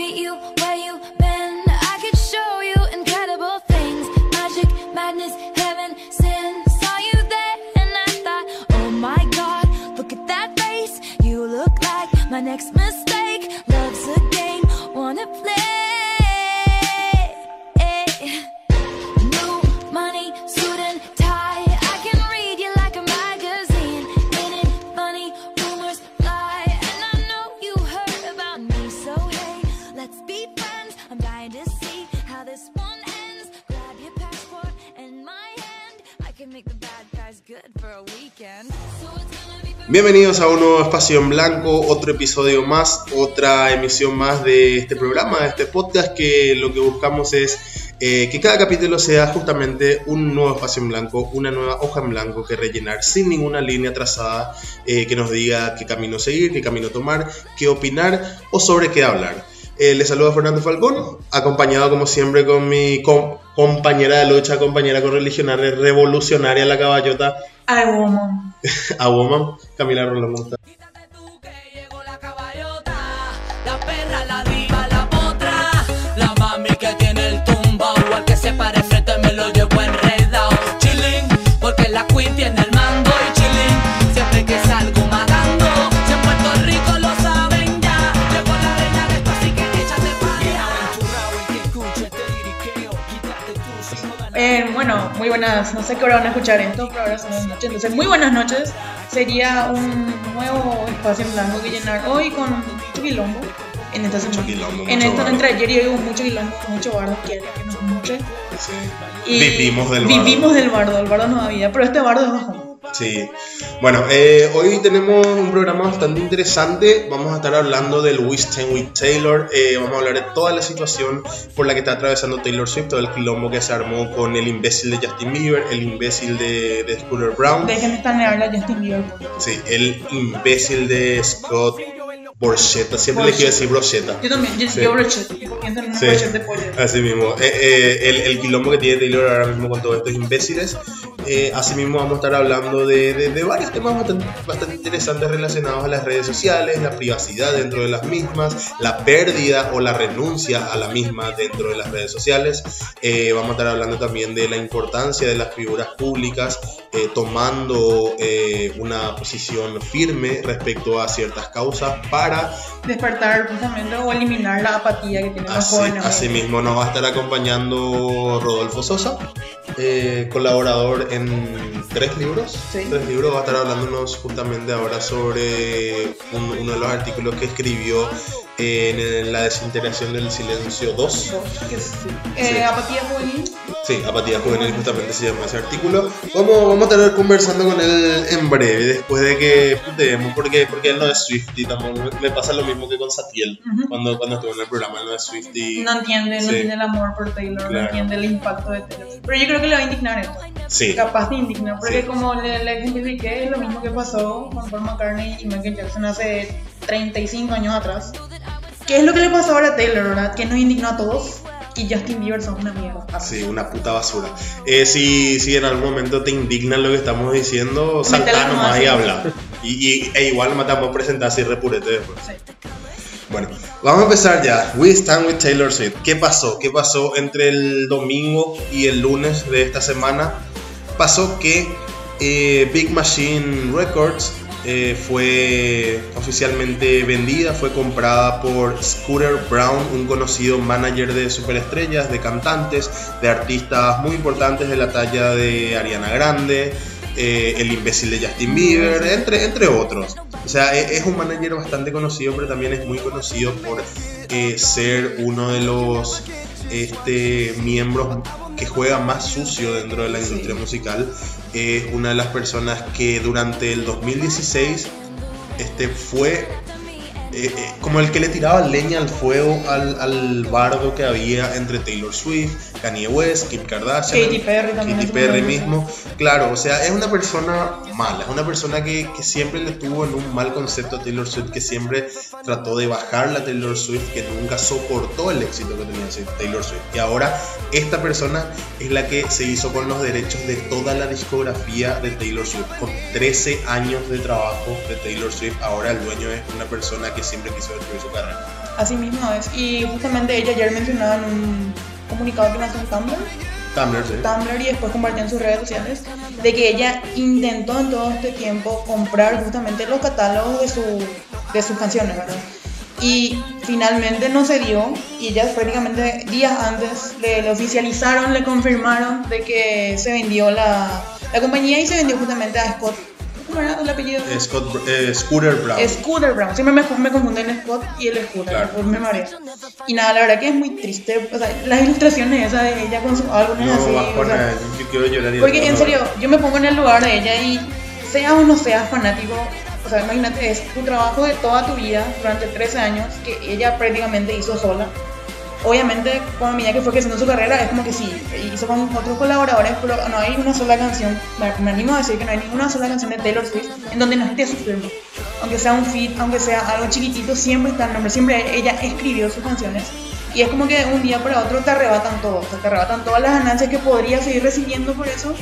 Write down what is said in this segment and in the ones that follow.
meet you Bienvenidos a un nuevo espacio en blanco, otro episodio más, otra emisión más de este programa, de este podcast que lo que buscamos es eh, que cada capítulo sea justamente un nuevo espacio en blanco, una nueva hoja en blanco que rellenar sin ninguna línea trazada eh, que nos diga qué camino seguir, qué camino tomar, qué opinar o sobre qué hablar. Eh, les saluda Fernando Falcón, acompañado como siempre con mi compañera de lucha, compañera correligionaria, revolucionaria, la caballota, Ay, woman. a Woman, Camila Rolón. Buenas. No sé qué hora van a escuchar esto, pero ahora son las noches. Entonces, muy buenas noches. Sería un nuevo espacio en blanco que llenar hoy con mucho quilombo. En esta semana. quilombo, en mucho esto, entre ayer y hoy hubo mucho quilombo, mucho bardo, quiere que nos muche. Y Vivimos del bardo. Vivimos del bardo, el bardo no había, pero este bardo es bajón. Sí. Bueno, eh, hoy tenemos un programa bastante interesante. Vamos a estar hablando del with Taylor. Eh, vamos a hablar de toda la situación por la que está atravesando Taylor Swift, todo el quilombo que se armó con el imbécil de Justin Bieber, el imbécil de, de Scooter Brown, Dejen de estanearle a Justin Bieber. sí, el imbécil de Scott Borchetta. Siempre le quiero decir Brochetta. Yo también, yo, Sí. yo pienso en una Sí. de pollo. Así mismo, Eh, eh, el, el quilombo que tiene Taylor ahora mismo con todos estos imbéciles. Eh, asimismo, vamos a estar hablando de, de- de varios temas bastante, bastante interesantes relacionados a las redes sociales, la privacidad dentro de las mismas, la pérdida o la renuncia a la misma dentro de las redes sociales. Eh, vamos a estar hablando también de la importancia de las figuras públicas eh, tomando eh, una posición firme respecto a ciertas causas para Despertar justamente o eliminar la apatía que tienen los Así, jóvenes. así mismo nos va a estar acompañando Rodolfo Sosa, colaborador en tres libros. Sí. Tres libros, va a estar hablándonos justamente ahora sobre un- uno de los artículos que escribió en la desintegración del silencio 2. Que sí. Eh, Apatía juvenil. Sí, Apatía Juvenil justamente se llama ese artículo. Vamos, vamos a estar conversando con él en breve, después de que putemos, porque, porque él no es Swifty tampoco. Me, pasa lo mismo que con Satiel, Ujú. cuando, cuando estuvo en el programa, él no es Swifty. No entiende, no Sí. entiende el amor por Taylor, Claro. no entiende el impacto de Taylor. Pero yo creo que le va a indignar esto. Sí. Capaz de indignar, porque Sí. como le, le ejemplifiqué, es lo mismo que pasó con Paul McCartney y Michael Jackson hace 35 años atrás. ¿Qué es lo que le pasó ahora a Taylor, verdad? Que nos indignó a todos y Justin Bieber son una mierda. Sí, una puta basura. Eh, si, si en algún momento te indigna lo que estamos diciendo, salta Métela nomás y habla. Y, y- e igual matamos a presentar así repurete después. Sí. Bueno, vamos a empezar ya. We Stand with Taylor Swift. ¿Qué pasó? ¿Qué pasó entre el domingo y el lunes de esta semana? Pasó que eh, Big Machine Records eh, fue oficialmente vendida, fue comprada por Scooter Brown, un conocido manager de superestrellas, de cantantes, de artistas muy importantes de la talla de Ariana Grande, eh, el imbécil de Justin Bieber, entre, entre otros. O sea, e- es un manager bastante conocido, pero también es muy conocido por eh, ser uno de los este, miembros que juega más sucio dentro de la industria musical. Es una de las personas que durante el 2016 este, fue eh, eh, como el que le tiraba leña al fuego al, al bardo que había entre Taylor Swift, Kanye West, Kim Kardashian, Katy Perry también Katy Perry mismo. Claro, o sea, es una persona mala, es una persona que, que siempre le tuvo en un mal concepto a Taylor Swift, que siempre trató de bajar la Taylor Swift, que nunca soportó el éxito que tenía Taylor Swift. Y ahora esta persona es la que se hizo con los derechos de toda la discografía de Taylor Swift. Con 13 años de trabajo de Taylor Swift, ahora el dueño es una persona que siempre quiso destruir su carrera. Así mismo es. Y justamente ella ayer mencionaba en un comunicado que lanzó en Tumblr, Tumblr, sí. Tumblr y después compartió en sus redes sociales, de que ella intentó en todo este tiempo comprar justamente los catálogos de, su, de sus canciones, ¿verdad? Y finalmente no se dio y ella prácticamente días antes le, le oficializaron, le confirmaron de que se vendió la, la compañía y se vendió justamente a Scott. ¿Cómo era el apellido? Scott, eh, Scooter Brown. Scooter Brown. Siempre me, me confunden el Scott y el Scooter. Claro. me mareo. Y nada, la verdad que es muy triste. O sea, las ilustraciones esas de ella con sus álbumes no, así. o bajona, sea, yo quiero llorar. y porque en serio, yo me pongo en el lugar de ella y seas o no seas fanático, o sea, imagínate, es tu trabajo de toda tu vida durante 13 años que ella prácticamente hizo sola. Obviamente, la medida que fue creciendo su carrera, es como que sí, hizo con otros colaboradores, pero no hay una sola canción, me animo a decir que no hay ninguna sola canción de Taylor Swift en donde no esté su firma. Aunque sea un feat, aunque sea algo chiquitito, siempre está el nombre, siempre ella escribió sus canciones. Y es como que de un día para otro te arrebatan todo, o sea, te arrebatan todas las ganancias que podrías seguir recibiendo por eso,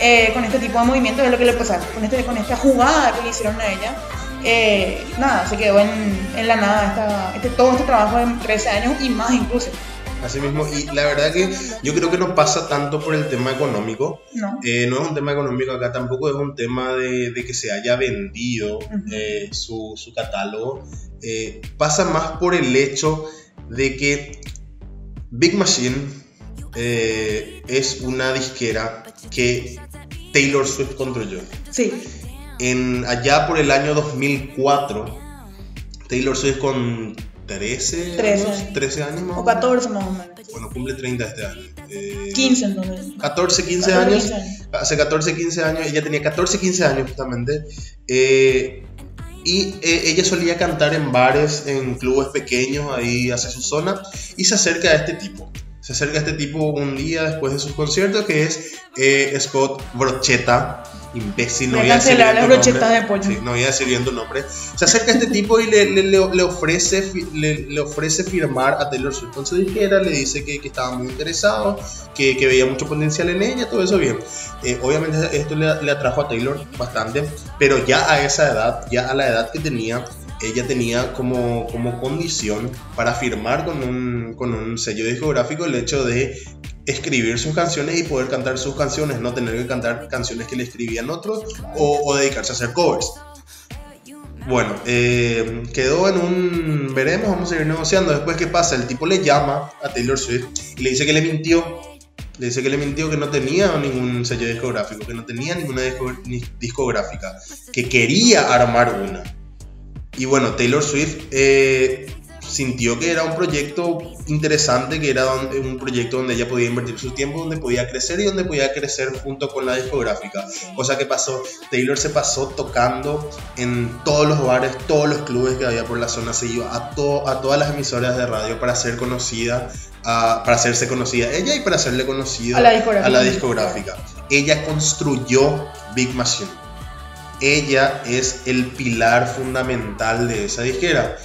eh, con este tipo de movimientos, es lo que le pasa, con, este, con esta jugada que le hicieron a ella. Eh, nada, se quedó en, en la nada esta, este, todo este trabajo de 13 años y más incluso. Así mismo, y la verdad que yo creo que no pasa tanto por el tema económico. ¿no? Eh, no es un tema económico acá, tampoco es un tema de, de que se haya vendido eh, su, su catálogo. Eh, pasa más por el hecho de que Big Machine es una disquera que Taylor Swift construyó. Sí, En, allá por el año 2004, Taylor Swift con 13, 13. años, 13 años más o o menos. 14 más o menos. Bueno, cumple 30 este año. Eh, 15 entonces. 14, 15 14, años. 15 años. Hace 14, 15 años. Ella tenía 14, 15 años justamente. Eh, y eh, ella solía cantar en bares, en clubes pequeños, ahí hacia su zona. Y se acerca a este tipo. Se acerca a este tipo un día después de sus conciertos, que es eh, Scott Brocheta. Imbécil, no Voy a decir de pollo. Sí, no voy a decir bien tu nombre. Se acerca este tipo y le, le- le- ofrece, le, le ofrece firmar a Taylor Swift con su disquera. Le dice que, que estaba muy interesado, que, que veía mucho potencial en ella, todo eso bien. Eh, obviamente esto le, le atrajo a Taylor bastante, pero ya a esa edad, ya a la edad que tenía, ella tenía como, como condición para firmar con un, con un sello discográfico el hecho de escribir sus canciones y poder cantar sus canciones, no tener que cantar canciones que le escribían otros o, dedicarse a hacer covers. Bueno, eh, quedó en un... Veremos, vamos a seguir negociando. Después, ¿qué pasa? El tipo le llama a Taylor Swift y le dice que le mintió. Le dice que le mintió que no tenía ningún sello discográfico, que no tenía ninguna disco- ni- discográfica, que quería armar una. Y bueno, Taylor Swift eh, sintió que era un proyecto interesante, que era un proyecto donde ella podía invertir su tiempo, donde podía crecer y donde podía crecer junto con la discográfica. Cosa que pasó, Taylor se pasó tocando en todos los bares, todos los clubes que había por la zona, se iba a, to- a todas las emisoras de radio para ser conocida, a- para hacerse conocida ella y para hacerle conocida A la discográfica. a la discográfica. Ella construyó Big Machine. Ella es el pilar fundamental de esa disquera.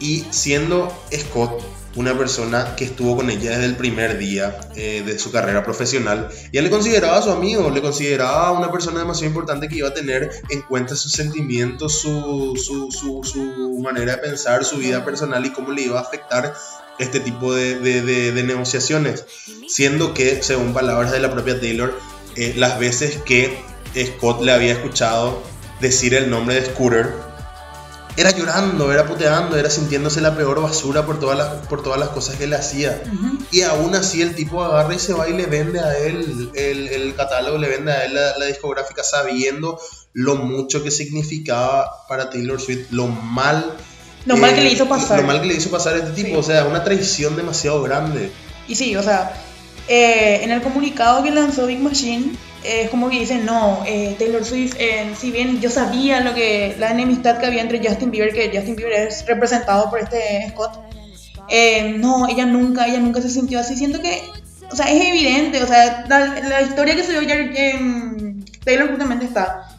Y siendo Scott una persona que estuvo con ella desde el primer día eh, de su carrera profesional, ella le consideraba su amigo, le consideraba una persona demasiado importante que iba a tener en cuenta sus sentimientos, su, su, su, manera de pensar, su vida personal y cómo le iba a afectar este tipo de, de- de- de negociaciones. Siendo que, según palabras de la propia Taylor, eh, las veces que Scott le había escuchado decir el nombre de Scooter, era llorando, era puteando, era sintiéndose la peor basura por todas las, por todas las cosas que le hacía. Y aún así el tipo agarra y se va y le vende a él el, el catálogo, le vende a él la, la discográfica sabiendo lo mucho que significaba para Taylor Swift, lo mal... Lo mal que eh, le hizo pasar. Lo mal que le hizo pasar a este tipo, Sí. o sea, una traición demasiado grande. Y sí, o sea, eh, en el comunicado que lanzó Big Machine, es como que dicen, no, eh, Taylor Swift, eh, si bien yo sabía lo que la enemistad que había entre Justin Bieber, que Justin Bieber es representado por este Scott, eh, no, ella nunca, ella nunca se sintió así. Siento que, o sea, es evidente, o sea, la, la historia que se dio Taylor justamente está.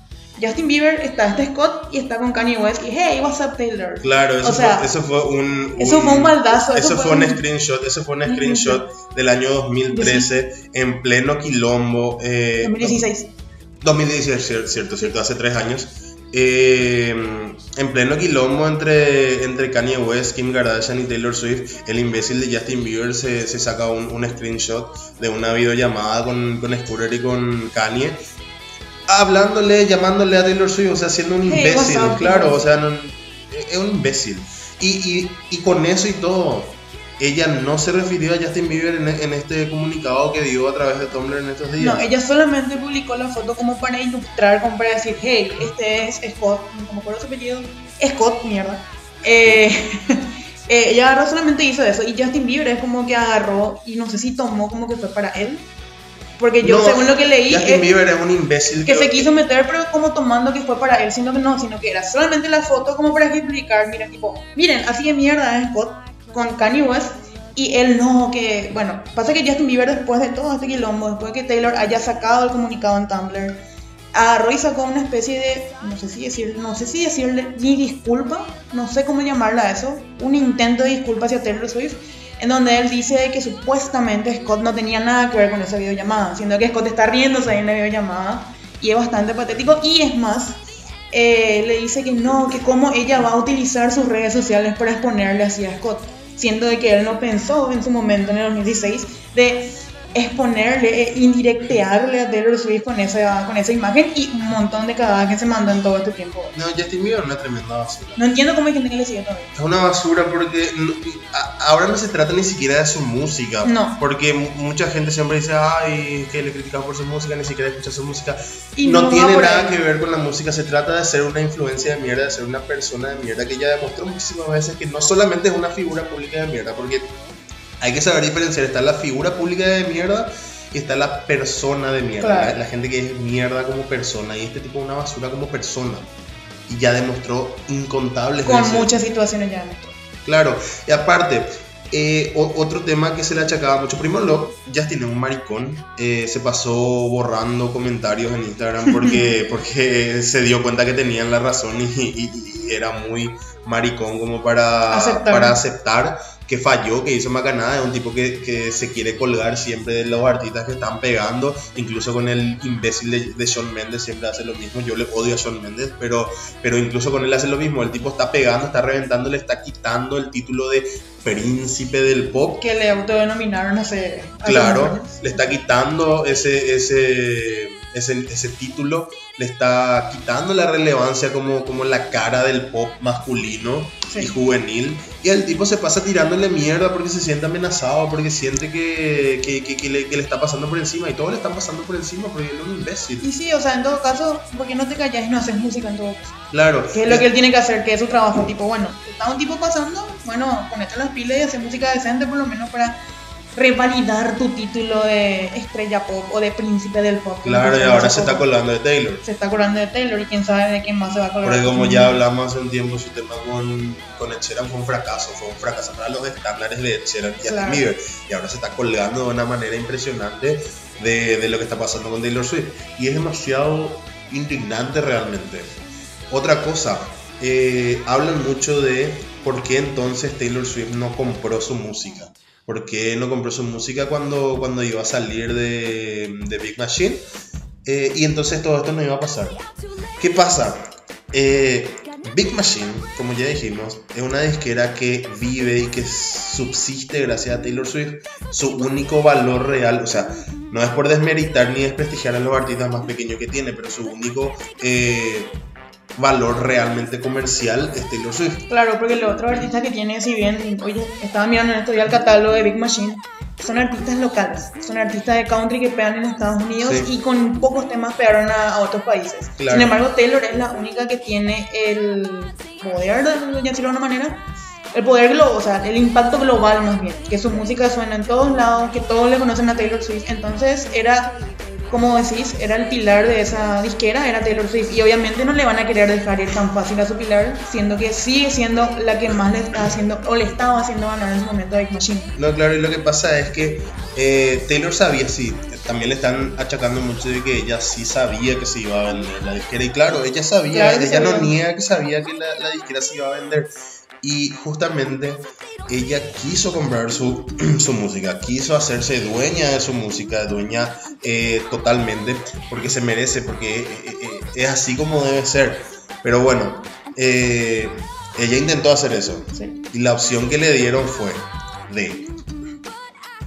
Justin Bieber está este Scott y está con Kanye West y hey, what's up Taylor? Claro, eso, O sea, fue, eso fue un, eso fue un baldazo, Eso, fue un un- screenshot, eso fue un un screenshot del año 2013 en pleno quilombo. eh, 2016. 2016, cier- cierto, cierto, hace tres años. eh, en pleno quilombo entre, entre Kanye West, Kim Kardashian y Taylor Swift, el imbécil de Justin Bieber se, se saca un, un screenshot de una videollamada con, con Scooter y con Kanye. Hablándole, llamándole a Taylor Swift, o sea, siendo un Hey, imbécil, claro, o sea, no- es un imbécil. Y, y, y con eso y todo, ella no se refirió a Justin Bieber en, en este comunicado que dio a través de Tumblr en estos días. No, ella solamente publicó la foto como para ilustrar, como para decir, hey, este es Scott, no me acuerdo su apellido, Scott, mierda. Eh, eh, ella agarró, solamente hizo eso, y Justin Bieber es como que agarró, y no sé si tomó como que fue para él, porque yo No, según lo que leí, Justin eh, Bieber es un imbécil que se quiso meter, pero como tomando que fue para él, sino que no, sino que era solamente la foto como para explicar, mira, tipo, miren, así de mierda es Scott con Kanye West, y él no, que, bueno, pasa que Justin Bieber después de todo este quilombo, después de que Taylor haya sacado el comunicado en Tumblr, agarró y sacó una especie de, no sé si decirle, no sé si decirle ni disculpa, no sé cómo llamarla a eso, un intento de disculpa hacia Taylor Swift, en donde él dice que supuestamente Scott no tenía nada que ver con esa videollamada, siendo que Scott está riéndose en la videollamada y es bastante patético. Y es más, eh, le dice que no, que cómo ella va a utilizar sus redes sociales para exponerle así a Scott, siendo de que él no pensó en su momento en el 2016 de exponerle, eh, indirectearle a Taylor Swift con esa, con esa imagen y un montón de cagadas que se mandó en todo este tiempo. No, Justin Bieber es una tremenda basura. No entiendo cómo hay gente que le sigue todavía. Es una basura porque no- a- ahora no se trata ni siquiera de su música. No. Porque mu- mucha gente siempre dice, ay, que le criticamos por su música, ni siquiera escucha su música. Y no, no tiene nada que ver con la música, se trata de ser una influencia de mierda, de ser una persona de mierda que ya demostró muchísimas veces que no solamente es una figura pública de mierda, porque hay que saber diferenciar, está la figura pública de mierda y está la persona de mierda, Claro. la, la gente que es mierda como persona y este tipo es una basura como persona. Y ya demostró incontables Con veces. muchas situaciones ya. Claro, y aparte, eh, o- otro tema que se le achacaba mucho, primero lo, Justin es un maricón, eh, se pasó borrando comentarios en Instagram porque, porque se dio cuenta que tenían la razón y, y- y era muy maricón como para Aceptar. para aceptar que falló, que hizo macanada, es un tipo que, que se quiere colgar siempre de los artistas que están pegando, incluso con el imbécil de, de Shawn Mendes siempre hace lo mismo, yo le odio a Shawn Mendes, pero, pero incluso con él hace lo mismo, el tipo está pegando, está reventando, le está quitando el título de príncipe del pop, Que le autodenominaron hace. claro, años. le está quitando ese, ese, ese, ese título, le está quitando la relevancia como, como la cara del pop masculino Sí. y juvenil. Y el tipo se pasa tirándole mierda porque se siente amenazado, porque siente que, que, que- que le, que le está pasando por encima y todos le están pasando por encima porque él es un imbécil. Y sí, o sea, en todo caso, ¿por qué no te callas y no haces música en todo caso? Claro. Que es lo que él tiene que hacer, que es su trabajo. Tipo, bueno, está un tipo pasando, bueno, ponete las pilas y hacer música decente por lo menos para revalidar tu título de estrella pop o de príncipe del pop. Claro, y ahora se está colando de Taylor. Se está colando de Taylor y quién sabe de quién más se va a colar. Porque como ya hablamos hace un tiempo, su tema con, con Ed Sheeran fue un fracaso, fue un fracaso para los estándares de Ed Sheeran y Claro. Bieber. Y ahora se está colgando de una manera impresionante de, de lo que está pasando con Taylor Swift. Y es demasiado indignante realmente. Otra cosa, eh, hablan mucho de por qué entonces Taylor Swift no compró su música. ¿Por qué no compró su música cuando, cuando iba a salir de, de Big Machine? Eh, y entonces todo esto no iba a pasar. ¿Qué pasa? Eh, Big Machine, como ya dijimos, es una disquera que vive y que subsiste gracias a Taylor Swift. Su único valor real, o sea, no es por desmeritar ni desprestigiar a los artistas más pequeños que tiene, pero su único eh, valor realmente comercial es Taylor Swift. Claro, porque los otros artistas que tiene, si bien, oye, estaba mirando en estos días el catálogo de Big Machine, son artistas locales, son artistas de country que pegan en Estados Unidos Sí. y con pocos temas pegaron a, a otros países. Claro. Sin embargo, Taylor es la única que tiene el poder, de decirlo de alguna manera, el poder global, o sea, el impacto global más bien, que su música suena en todos lados, que todos le conocen a Taylor Swift. Entonces era, como decís, era el pilar de esa disquera, era Taylor Swift. Y obviamente no le van a querer dejar ir tan fácil a su pilar, siendo que sigue siendo la que más le está haciendo, o le estaba haciendo ganar en ese momento a Machine. No, claro, y lo que pasa es que eh, Taylor sabía, sí, también le están achacando mucho de que ella sí sabía que se iba a vender la disquera. Y claro, ella sabía, Claro ella no niega que sabía que la, la disquera se iba a vender. Y justamente ella quiso comprar su, su música, quiso hacerse dueña de su música, dueña eh, totalmente, porque se merece, porque eh, eh, es así como debe ser. Pero bueno, ella intentó hacer eso. Sí. Y la opción que le dieron fue de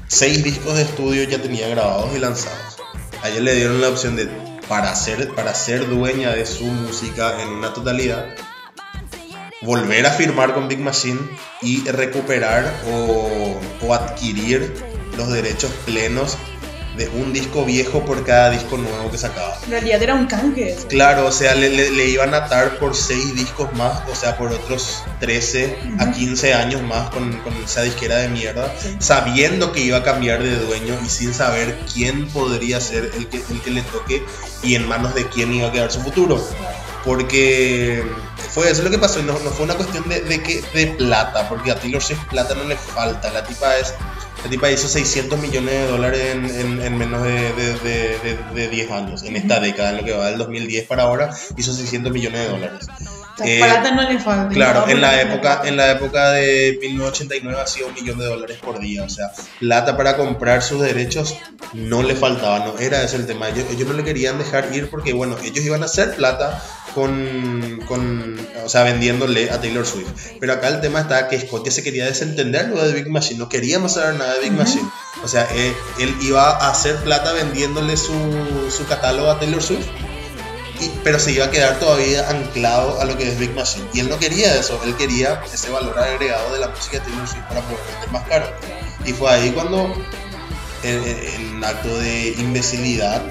seis discos de estudio ya tenía grabados y lanzados. A ella le dieron la opción de para ser, para ser dueña de su música en una totalidad, volver a firmar con Big Machine y recuperar o, o adquirir los derechos plenos de un disco viejo por cada disco nuevo que sacaba. En realidad era un canje. Claro, o sea, le, le- le iban a atar por 6 discos más, o sea, por otros 13 a 15 años más con, con esa disquera de mierda, Sí. sabiendo que iba a cambiar de dueño y sin saber quién podría ser el que, el que le toque y en manos de quién iba a quedar su futuro. Porque fue eso lo que pasó, y no, no fue una cuestión de, de, que, de plata, porque a Taylor Swift plata no le falta, la tipa es... La tipa hizo 600 millones de dólares en, en- en menos de, de- de- de- de 10 años, en esta década, en lo que va del 2010 para ahora, hizo 600 millones de dólares. Eh, plata no le falta. Claro, en la época, en la época de 1989 hacía un millón de dólares por día, o sea, plata para comprar sus derechos no le faltaba, no era ese el tema. Ellos, ellos no le querían dejar ir porque, bueno, ellos iban a hacer plata con, con, o sea, vendiéndole a Taylor Swift. Pero acá el tema está que Scott ya se quería desentender luego de Big Machine, no quería más saber nada de Big. Machine. O sea, eh, él iba a hacer plata vendiéndole su, su catálogo a Taylor Swift. Y- pero se iba a quedar todavía anclado a lo que es Big Machine. Y él no quería eso, él quería ese valor agregado de la música de Taylor Swift para poder vender más caro. Y fue ahí cuando, en, en- en un acto de imbecilidad,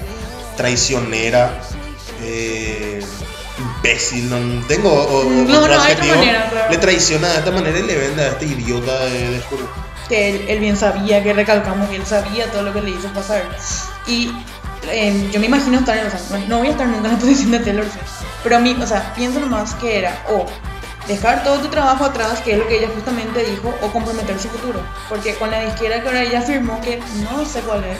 traicionera, eh, imbécil, no tengo o- No, otro no, de adjetivo, manera, claro. le traiciona de esta manera y le vende a este idiota de, de Scooter. que él, él bien sabía, que recalcamos que él sabía todo lo que le hizo pasar. Y eh, yo me imagino estar en, o sea, no- voy a estar nunca en la posición de Taylor Swift, pero a mí, o sea, pienso nomás que era o dejar todo tu trabajo atrás, que es lo que ella justamente dijo, o comprometer su futuro. Porque con la disquera que ahora ella firmó, que no sé cuál es,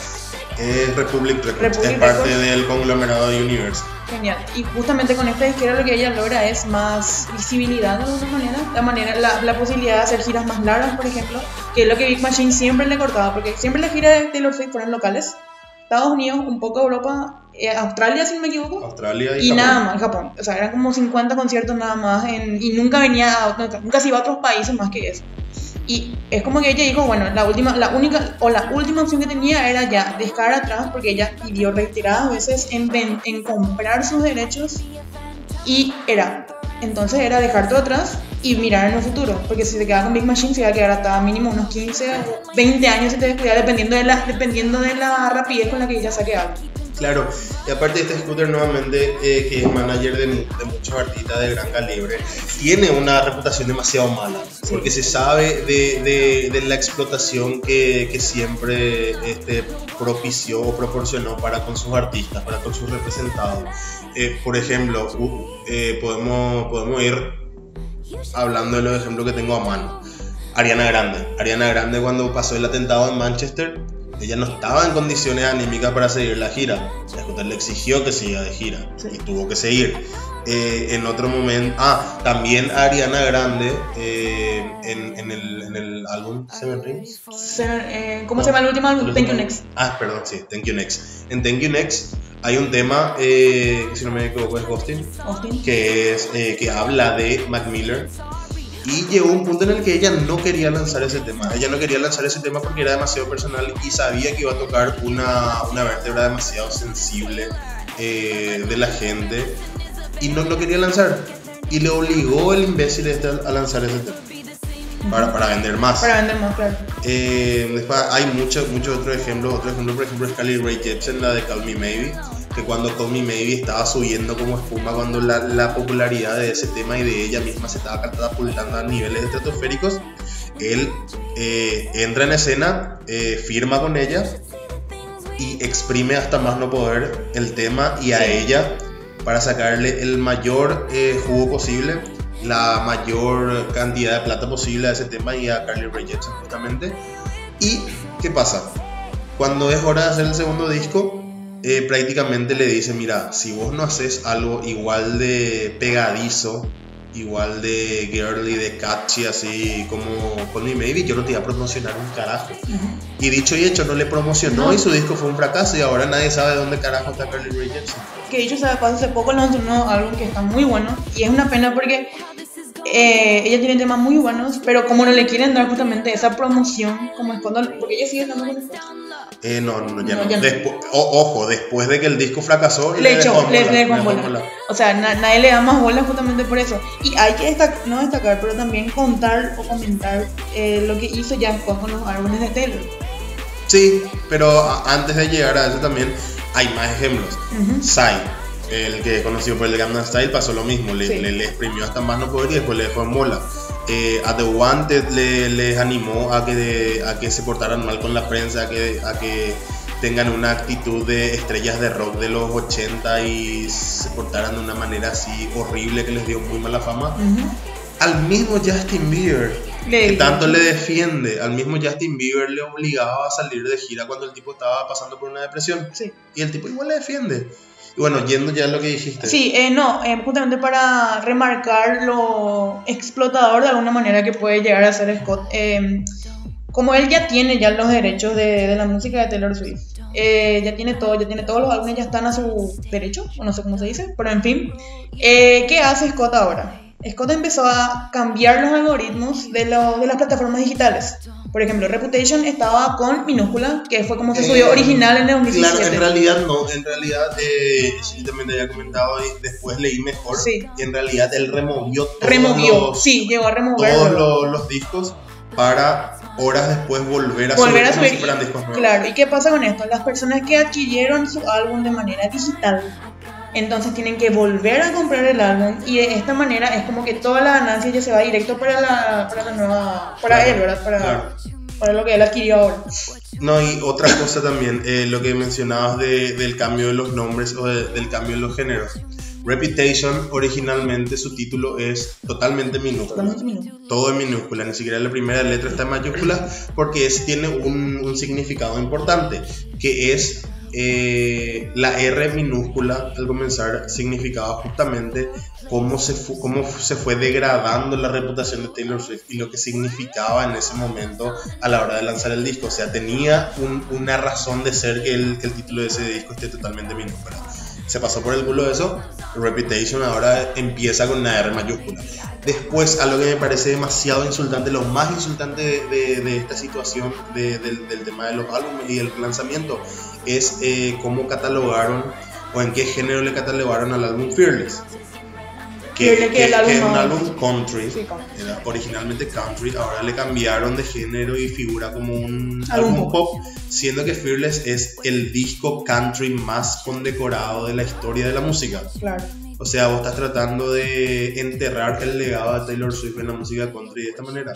Es Republic Records, Republic es parte Records. del conglomerado de Universe. Genial. Y justamente con esta disquera lo que ella logra es más visibilidad de alguna manera. La, manera la, la posibilidad de hacer giras más largas, por ejemplo, que es lo que Big Machine siempre le cortaba, porque siempre las giras de Taylor Swift fueron locales. Estados Unidos, un poco Europa, eh, Australia, si no me equivoco. Australia y, Y Japón. nada más, Japón. O sea, eran como 50 conciertos nada más en- y nunca venía, a, nunca, nunca se iba a otros países más que eso. Y es como que ella dijo, bueno, la última, la única o la última opción que tenía era ya dejar atrás, porque ella pidió reiteradas veces en, en comprar sus derechos y era, entonces era dejar todo atrás y mirar en el futuro, porque si se quedaba con Big Machine se iba a quedar hasta mínimo unos 15 o 20 años si te descuida, dependiendo de la, dependiendo de la rapidez con la que ella saque algo. Claro, y aparte este Scooter nuevamente, eh, que es manager de, de muchos artistas de gran calibre, tiene una reputación demasiado mala, porque se sabe de, de- de la explotación que, que siempre este, propició o proporcionó para con sus artistas, para con sus representados. Eh, por ejemplo, u- eh, podemos, podemos ir hablando de los ejemplos que tengo a mano. Ariana Grande. Ariana Grande cuando pasó el atentado en Manchester, ella no estaba en condiciones anímicas para seguir la gira. Scooter le exigió que siga de gira Sí. y tuvo que seguir. Eh, en otro momento, ah, también Ariana Grande eh, en, en el, en el álbum Seven Rings. Eh, ¿Cómo se llama el último álbum? Thank You Next. Ah, perdón, sí, Thank You Next. En Thank You Next hay un tema eh, que si no me equivoco es Ghosting Austin. que es eh, que habla de Mac Miller y llegó un punto en el que ella no quería lanzar ese tema ella no quería lanzar ese tema porque era demasiado personal y sabía que iba a tocar una, una vértebra demasiado sensible eh, de la gente y no lo quería lanzar y le obligó el imbécil este a lanzar ese tema para, para vender más Para vender más, claro. eh, después hay muchos muchos otros ejemplos. Otro ejemplo, por ejemplo, es Carly Rae Jepsen, la de Call Me Maybe. Que cuando Call Me Maybe estaba subiendo como espuma, cuando la, la popularidad de ese tema y de ella misma se estaba catapultando a niveles estratosféricos, él eh, entra en escena, eh, firma con ella y exprime hasta más no poder el tema y a ella para sacarle el mayor eh, jugo posible, la mayor cantidad de plata posible a ese tema y a Carly Rae Jepsen justamente. ¿Y qué pasa? Cuando es hora de hacer el segundo disco, eh, prácticamente le dice, mira, si vos no haces algo igual de pegadizo igual de girly, de catchy, así como con mi Maybe, yo no te iba a promocionar un carajo. Y dicho y hecho, no le promocionó No. y su disco fue un fracaso y ahora nadie sabe de dónde carajo está Carly Rae Jepsen. Que dicho sea hace poco lanzó un nuevo álbum que está muy bueno. Y es una pena porque eh, ella tiene temas muy buenos, pero como no le quieren dar justamente esa promoción, como es cuando. Porque ella sigue estando con. Eh, no, no, ya No, no. ya no. Despu- o- ojo, después de que el disco fracasó, Le echó, le, bola, dejó bola. bola. O sea, na- nadie le da más bola justamente por eso. Y hay que destacar, no destacar, pero también contar o comentar eh, lo que hizo ya después con los álbumes de Taylor. Sí, pero antes de llegar a eso también hay más ejemplos. Ujú. Psy, el que es conocido por el Gangnam Style, pasó lo mismo. Le, Sí. le, le exprimió hasta más no poder y después le dejó en mola. Eh, a The Wanted le, les animó a que, a que se portaran mal con la prensa, a que, a que tengan una actitud de estrellas de rock de los 80 y se portaran de una manera así horrible que les dio muy mala fama. Al mismo Justin Bieber, Le- que tanto le defiende, al mismo Justin Bieber le obligaba a salir de gira cuando el tipo estaba pasando por una depresión. Sí. Y el tipo igual le defiende. Bueno, yendo ya a lo que dijiste. Sí, eh, no, eh, justamente para remarcar lo explotador de alguna manera que puede llegar a ser Scott. eh, como él ya tiene ya los derechos de, de la música de Taylor Swift, eh, ya tiene todo, ya tiene todos los álbumes, ya están a su derecho, o no sé cómo se dice, pero en fin. Eh, ¿Qué hace Scott ahora? Scott empezó a cambiar los algoritmos de, lo- de las plataformas digitales. Por ejemplo, Reputation estaba con minúscula, que fue como se subió Eh, original en el 2017. Claro, en realidad no, en realidad, eh, sí, también te había comentado y después leí mejor. Sí. Y en realidad él removió todos, removió, los, sí, llegó a remover. todos los, los discos para horas después volver a volver a subir como subir. discos nuevos. Claro, ¿y qué pasa con esto? Las personas que adquirieron su álbum de manera digital, entonces tienen que volver a comprar el álbum y de esta manera es como que toda la ganancia ya se va directo para la, para la nueva, para Claro, él, ¿verdad? Para, claro. para lo que él adquirió ahora. No, y otra cosa también, eh, lo que mencionabas de- del cambio de los nombres o de- del cambio de los géneros. Reputation, originalmente su título es totalmente minúsculo. Todo en minúscula, ni siquiera la primera letra está en mayúscula, porque es, tiene un, un significado importante, que es eh, la R minúscula al comenzar significaba justamente cómo se, fu- cómo se fue degradando la reputación de Taylor Swift y lo que significaba en ese momento a la hora de lanzar el disco. O sea, tenía un- una razón de ser que el, que el título de ese disco esté totalmente minúscula. Se pasó por el culo eso, Reputation ahora empieza con una R mayúscula. Después, a lo que me parece demasiado insultante, lo más insultante de, esta situación de- del, del tema de los álbumes y el lanzamiento, es eh, cómo catalogaron o en qué género le catalogaron al álbum Fearless. Que, que que- el álbum que es un álbum country, Sí, country. era originalmente country, ahora le cambiaron de género y figura como un Álbum álbum pop. pop, siendo que Fearless es el disco country más condecorado de la historia de la música. Claro. O sea, vos estás tratando de enterrar el legado de Taylor Swift en la música country de esta manera.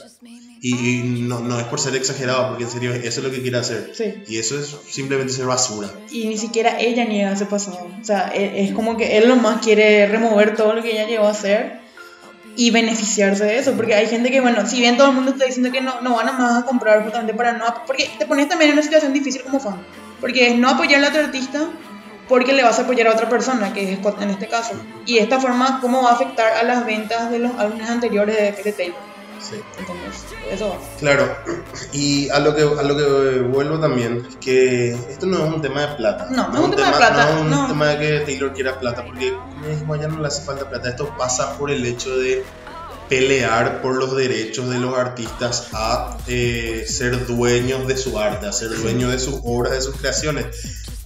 Y, no, no es por ser exagerado, porque en serio eso es lo que quiere hacer. Sí. Y eso es simplemente ser basura. Y ni siquiera ella niega ese pasado. O sea, e- es como que él nomás quiere remover todo lo que ella llegó a hacer y beneficiarse de eso. Porque hay gente que, bueno, si bien todo el mundo está diciendo que no, no van a más a comprar justamente para no... Porque te pones también en una situación difícil como fan. Porque es no apoyar a otro artista porque le vas a apoyar a otra persona, que es Scott en este caso. Y de esta forma, ¿cómo va a afectar a las ventas de los álbumes anteriores de, de Taylor? Sí. Entonces, eso va. Claro, y a lo que, a lo que vuelvo también, es que esto no es un tema de plata. No, no es un tema de plata, No es un no. tema de que Taylor quiera plata, porque mismo a ella no le hace falta plata. Esto pasa por el hecho de pelear por los derechos de los artistas a eh, ser dueños de su arte, a ser dueños de sus obras, de sus creaciones.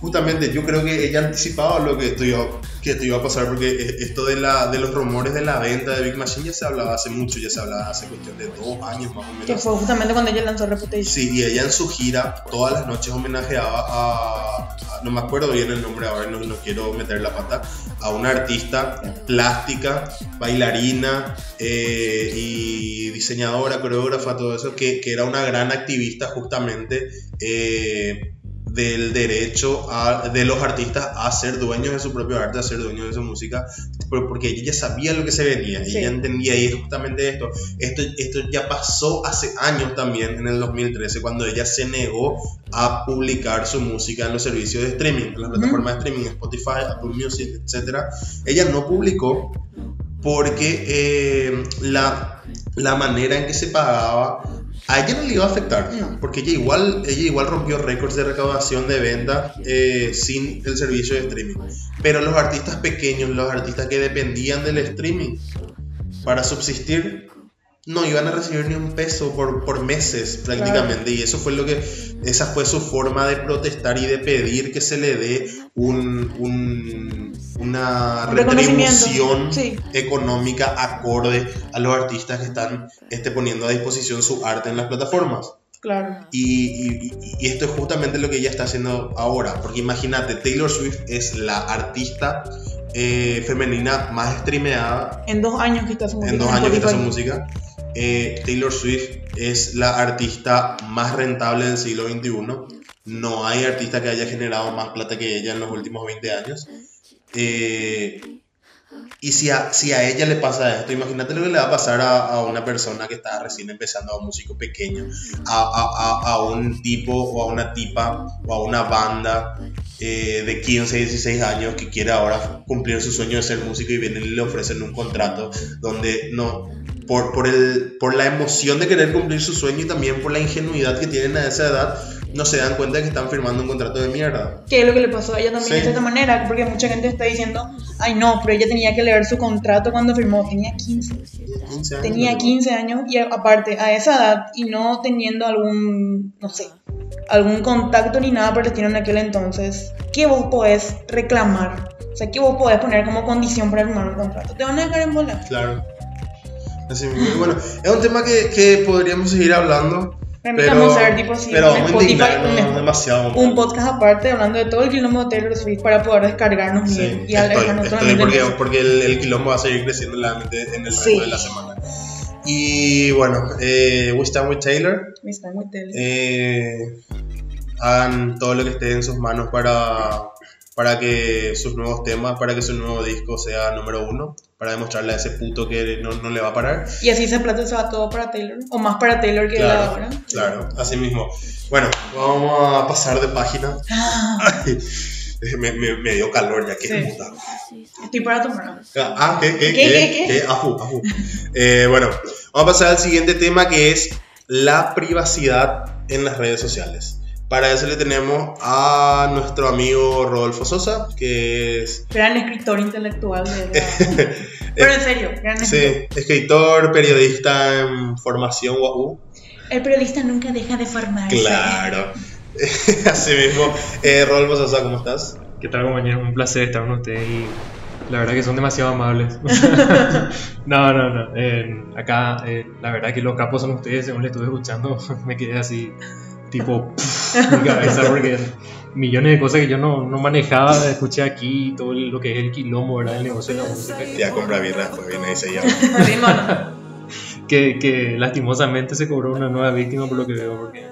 Justamente yo creo que ella anticipaba lo que esto iba, que esto iba a pasar, porque eh, esto de, la, de los rumores de la venta de Big Machine ya se hablaba hace mucho, ya se hablaba hace cuestión de dos años más o menos. Que fue justamente cuando ella lanzó Reputation. Sí, y ella en su gira todas las noches homenajeaba a, a- no me acuerdo bien el nombre ahora, no, no quiero meter la pata, a una artista plástica, bailarina eh, y diseñadora, coreógrafa, todo eso, que, que era una gran activista justamente eh, del derecho a- de los artistas a ser dueños de su propio arte, a ser dueños de su música, porque ella ya sabía lo que se venía, Sí. ella entendía y es justamente esto. Esto, esto ya pasó hace años también, en el 2013, cuando ella se negó a publicar su música en los servicios de streaming, en las plataformas de streaming, Spotify, Apple Music, etc. Ella no publicó porque eh, la, la manera en que se pagaba a ella no le iba a afectar, No. porque ella igual, ella igual rompió récords de recaudación de venta eh, sin el servicio de streaming. Pero los artistas pequeños, los artistas que dependían del streaming para subsistir, no iban a recibir ni un peso por, por meses prácticamente. Y eso fue lo que, esa fue su forma de protestar y de pedir que se le dé un, un- una retribución sí. económica acorde a los artistas que están este, poniendo a disposición su arte en las plataformas. Claro. Y, y- y- esto es justamente lo que ella está haciendo ahora. Porque imagínate, Taylor Swift es la artista eh, femenina más streameada En dos años que está su música. en dos años que está su música. Eh, Taylor Swift es la artista más rentable del siglo XXI. No hay artista que haya generado más plata que ella en los últimos 20 años. Eh, y si a, si a ella le pasa esto, imagínate lo que le va a pasar a, a una persona que está recién empezando, a un músico pequeño, a, a- un tipo o a una tipa o a una banda eh, de 15, 16 años que quiere ahora cumplir su sueño de ser músico y vienen y le ofrecen un contrato donde no, por, por, el, por la emoción de querer cumplir su sueño y también por la ingenuidad que tienen a esa edad, no se dan cuenta de que están firmando un contrato de mierda. Que es lo que le pasó a ella también Sí. de cierta manera, porque mucha gente está diciendo, ay no, pero ella tenía que leer su contrato cuando firmó, tenía 15. 15 años, Tenía ¿no? 15 años y aparte a esa edad y no teniendo algún, no sé, algún contacto ni nada por en aquel entonces, ¿qué vos podés reclamar? O sea, ¿qué vos podés poner como condición para firmar un contrato? ¿Te van a dejar en bola? Claro. Así mismo. Y bueno, es un tema que, que podríamos seguir hablando. Pero, ver, tipo, si pero a Spotify, un- demasiado. Un podcast aparte hablando de todo el quilombo de Taylor Swift para poder descargarnos Sí, bien y estoy, estoy porque, porque el, el quilombo va a seguir creciendo en el resto Sí. de la semana. Y bueno, eh, We Stand With Taylor. Me está muy tele. eh, hagan todo lo que esté en sus manos para, para que sus nuevos temas, para que su nuevo disco sea número uno, para demostrarle a ese puto que no, no le va a parar. Y así ese plato se va todo para Taylor, o más para Taylor que la ahora. Claro, así mismo. Bueno, vamos a pasar de página. Ah, me, me- me dio calor ya, que Sí. puta. estoy para tomar. Ah, ¿qué? ¿Qué? ¿Qué, qué, qué? Ajú, ajú. Eh, bueno, vamos a pasar al siguiente tema que es la privacidad en las redes sociales. Para eso le tenemos a nuestro amigo Rodolfo Sosa, que es Gran escritor intelectual de. Pero en serio, gran escritor. sí, escritor, periodista en formación UAU. El periodista nunca deja de formarse. Claro. Así mismo. Eh, Rodolfo Sosa, ¿cómo estás? ¿Qué tal compañero? Un placer estar con ustedes y la verdad que son demasiado amables. no, no, no. eh, acá eh, la verdad que los capos son ustedes, según le estuve escuchando, me quedé así tipo mi cabeza porque millones de cosas que yo no, no manejaba, escuché aquí todo lo que es el quilombo, ¿verdad? El negocio de la música. Ya compra birra, después viene ahí se llama. Que, que lastimosamente se cobró una nueva víctima por lo que veo, porque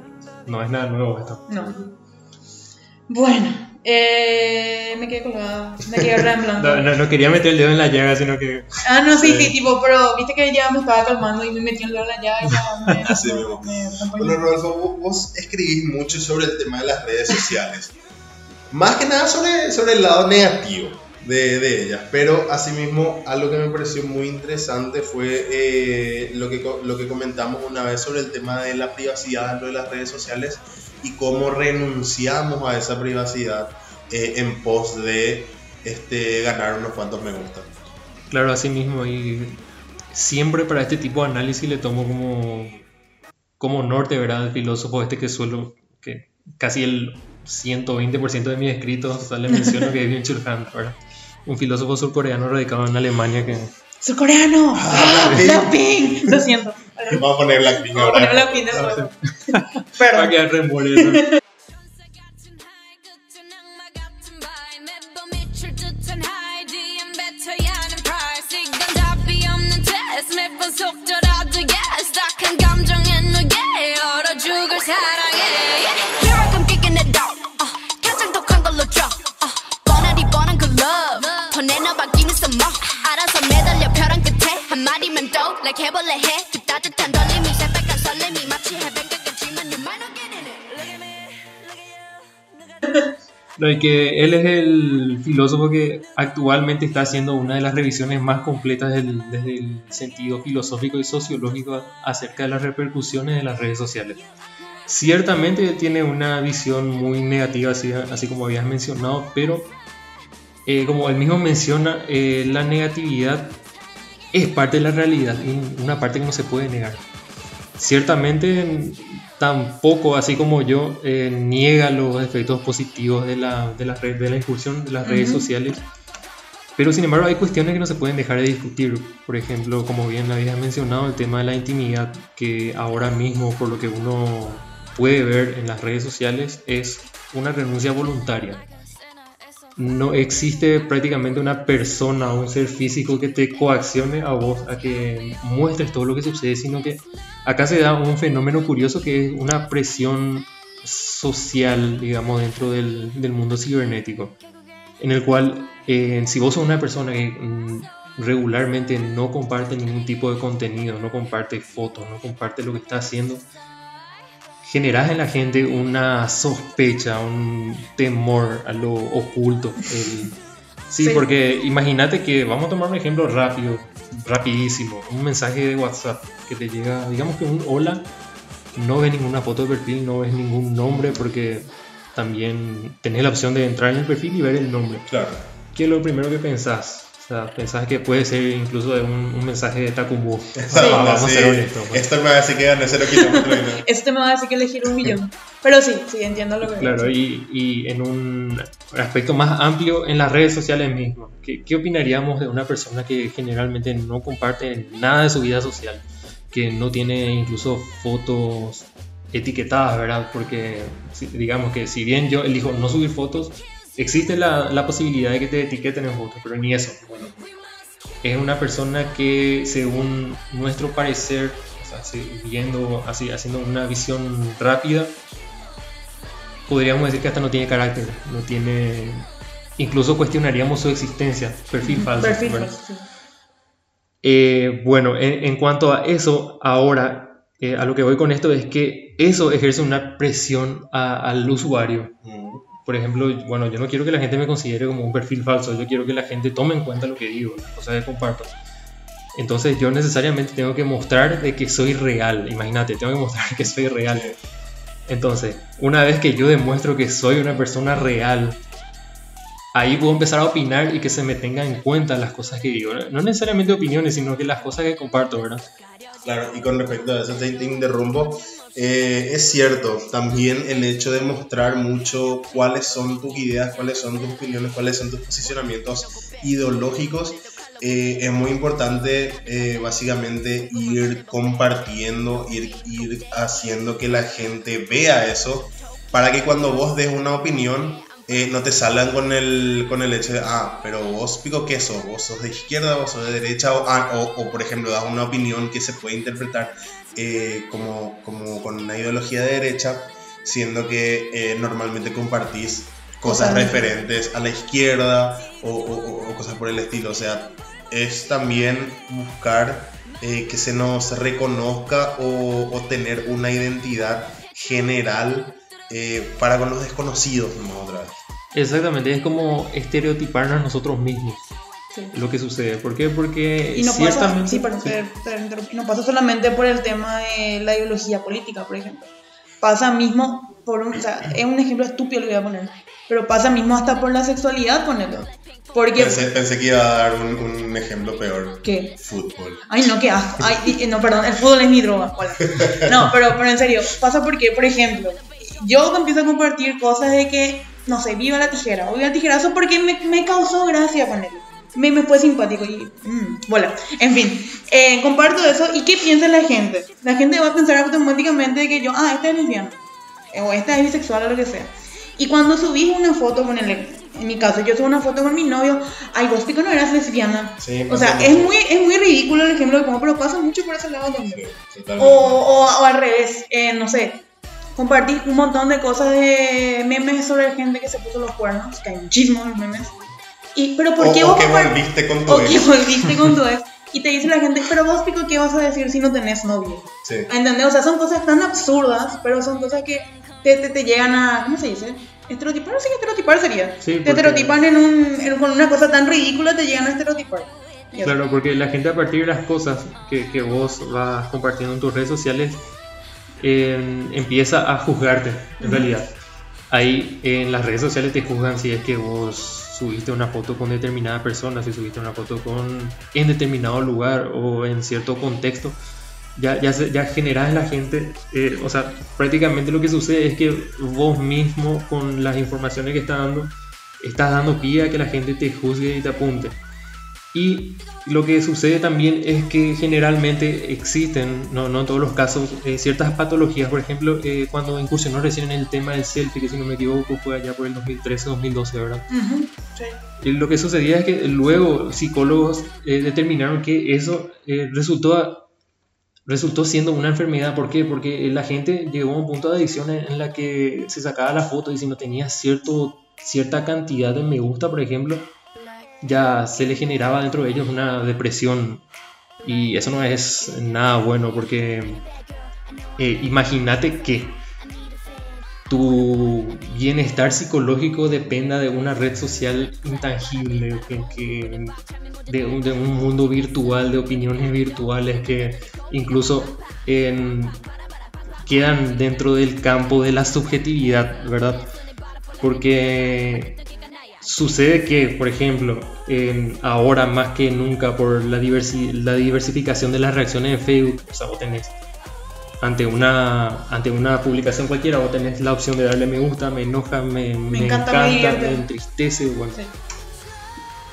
no es nada nuevo esto. No. Bueno, eh, me quedé colgada. Me quedé re en blanco. No, no, no quería meter el dedo en la llaga, sino que Ah, no, sí, Sí. sí, tipo, pero viste que ya me estaba calmando y me metí en la ya y ya me, Así mismo. Bueno, Rodolfo, vos, vos escribís mucho sobre el tema de las redes sociales. Más que nada sobre, sobre el lado negativo de, de ellas. Pero asimismo, algo que me pareció muy interesante fue eh, lo, que, lo que comentamos una vez sobre el tema de la privacidad en lo de las redes sociales y cómo renunciamos a esa privacidad eh, en pos de este, ganar unos cuantos me gusta. Claro, así mismo. Y siempre para este tipo de análisis le tomo como, como norte, ¿verdad? El filósofo este que suelo, que casi el 120% de mis escritos sale menciono que es Byung-Chul Han, ¿verdad? Un filósofo surcoreano radicado en Alemania que... ¡Surcoreano! Ah, ¡Blackpink! Lo siento. Vamos a poner Blackpink Vamos a poner ahora. Blackpink de. Va a quedar re embole eso. No, y que él es el filósofo que actualmente está haciendo una de las revisiones más completas del- desde el sentido filosófico y sociológico acerca de las repercusiones de las redes sociales. Ciertamente tiene una visión muy negativa, así, así como habías mencionado, pero eh, como él mismo menciona, eh, la negatividad es parte de la realidad una parte que no se puede negar. Ciertamente tampoco, así como yo, eh, niega los efectos positivos de la, de la, red, de la incursión de las redes sociales. Pero sin embargo hay cuestiones que no se pueden dejar de discutir. Por ejemplo, como bien habías mencionado, el tema de la intimidad, que ahora mismo, por lo que uno puede ver en las redes sociales, es una renuncia voluntaria. No existe prácticamente una persona o un ser físico que te coaccione a vos a que muestres todo lo que sucede, sino que acá se da un fenómeno curioso que es una presión social, digamos, dentro del, del mundo cibernético, en el cual eh, si vos sos una persona que mm, regularmente no comparte ningún tipo de contenido, no comparte fotos, no comparte lo que está haciendo, generas en la gente una sospecha, un temor a lo oculto. el- Sí, Sí. porque imagínate que, vamos a tomar un ejemplo rápido, rapidísimo, un mensaje de WhatsApp que te llega, digamos que un hola, no ves ninguna foto de perfil, no ves ningún nombre, porque también tenés la opción de entrar en el perfil y ver el nombre. Claro. ¿Qué es lo primero que pensás? O sea, pensás que puede ser incluso de un, un mensaje de Takumbo. Vamos a Sí. ser honestos. pues. Esto me va a decir que gané 0 kilómetros no. Este me va a decir que elegir un millón. Pero sí, sí, entiendo lo que Claro, y, y en un aspecto más amplio, en las redes sociales mismo, ¿qué, qué opinaríamos de una persona que generalmente no comparte nada de su vida social? Que no tiene incluso fotos etiquetadas, ¿verdad? Porque digamos que si bien yo elijo no subir fotos, existe la, la posibilidad de que te etiqueten en fotos, pero ni eso. Bueno, es una persona que según nuestro parecer, o sea, si- viendo así, haciendo una visión rápida, podríamos decir que hasta no tiene carácter, no tiene... Incluso cuestionaríamos su existencia, perfil falso. Perfil ¿verdad? falso, sí. Eh, bueno, en, en cuanto a eso, ahora eh, a lo que voy con esto es que eso ejerce una presión a- al usuario. Mm. Por ejemplo, bueno, yo no quiero que la gente me considere como un perfil falso, yo quiero que la gente tome en cuenta lo que digo, las cosas que comparto. Entonces yo necesariamente tengo que mostrar de que soy real, imagínate, tengo que mostrar que soy real. Entonces, una vez que yo demuestro que soy una persona real, ahí puedo empezar a opinar y que se me tenga en cuenta las cosas que digo. No necesariamente opiniones, sino que las cosas que comparto, ¿verdad? Claro, y con respecto a eso te, te interrumpo. Eh, es cierto, también el hecho de mostrar mucho cuáles son tus ideas, cuáles son tus opiniones, cuáles son tus posicionamientos ideológicos, eh, es muy importante eh, básicamente ir compartiendo, ir, ir haciendo que la gente vea eso, para que cuando vos des una opinión, eh, no te salgan con el, con el hecho de, ah, pero vos pico qué sos, vos sos de izquierda, vos sos de derecha, o, ah, o, o, por ejemplo das una opinión que se puede interpretar eh, como, como con una ideología de derecha, siendo que eh, normalmente compartís cosas Cosas referentes a la izquierda o, o- o cosas por el estilo, o sea, es también buscar eh, que se nos reconozca o, o tener una identidad general eh, para con los desconocidos, ¿no? otra vez. Exactamente, es como estereotiparnos nosotros mismos Sí. lo que sucede. ¿Por qué? Porque Y no pasa, ciertamente... sí, perdón, sí. te interrumpí. no pasa solamente por el tema de la ideología política, por ejemplo. Pasa mismo por un, o sea, es un ejemplo estúpido lo que voy a poner, pero pasa mismo hasta por la sexualidad, ponelo. Porque, Pensé, pensé que iba a dar un, un ejemplo peor. ¿qué? Fútbol. Ay, no, qué asco. Ay, no, perdón, el fútbol es mi droga. Hola. No, pero, pero en serio, pasa porque, por ejemplo, yo empiezo a compartir cosas de que, no sé, viva la tijera o viva el tijerazo porque me, me causó gracia ponerlo. Me, me fue simpático y, mm, bueno, en fin, eh, comparto eso y ¿qué piensa la gente? La gente va a pensar automáticamente que yo, ah, esta es lesbiana o esta es bisexual o lo que sea. Y cuando subís una foto con el, en mi caso, yo subo una foto con mi novio, ay, vos pico no eras lesbiana. Sí, O sea, es muy, es muy ridículo el ejemplo que pongo, pero pasa mucho por ese lado también. Sí, O, o, o al revés, eh, no sé, compartí un montón de cosas de memes sobre gente que se puso los cuernos, que hay muchísimos memes. Y, pero ¿por O- qué o vos que compar- volviste con tu O que ex. volviste con tu ex. Y te dice la gente, pero vos, Pico, ¿qué vas a decir si no tenés novio? Sí. ¿Entendés? O sea, son cosas tan absurdas, pero son cosas que te, te, te llegan a, ¿cómo se dice? Estereotipar, sí, estereotipar sería. Sí, te estereotipan en un, en- con una cosa tan ridícula, te llegan a estereotipar. Claro, porque la gente a partir de las cosas que, que vos vas compartiendo en tus redes sociales eh, empieza a juzgarte, en realidad. Ahí en las redes sociales te juzgan si es que vos subiste una foto con determinada persona, si subiste una foto con, en determinado lugar o en cierto contexto. Ya, ya, ya generas en la gente, eh, o sea, prácticamente lo que sucede es que vos mismo con las informaciones que estás dando, estás dando pie a que la gente te juzgue y te apunte. Y lo que sucede también es que generalmente existen, no, no en todos los casos, eh, ciertas patologías. Por ejemplo, eh, cuando incursionó recién en el tema del selfie, que si no me equivoco fue allá por el 2013-2012, ¿verdad? Ujú, sí. Y lo que sucedía es que luego psicólogos eh, determinaron que eso eh, resultó, resultó siendo una enfermedad. ¿Por qué? Porque la gente llegó a un punto de adicción en, en la que se sacaba la foto y si no tenía cierto, cierta cantidad de me gusta, por ejemplo, ya se le generaba dentro de ellos una depresión. Y eso no es nada bueno porque eh, imagínate que tu bienestar psicológico dependa de una red social intangible, de, un, mundo virtual, de opiniones virtuales que incluso quedan dentro del campo de la subjetividad, ¿verdad? Porque sucede que, por ejemplo, en- ahora más que nunca por la, diversi- la diversificación de las reacciones en Facebook, o sea, vos tenés ante una, ante una publicación cualquiera, vos tenés la opción de darle me gusta, me enoja, me, me encanta, encanta, me entristece, bueno. Sí.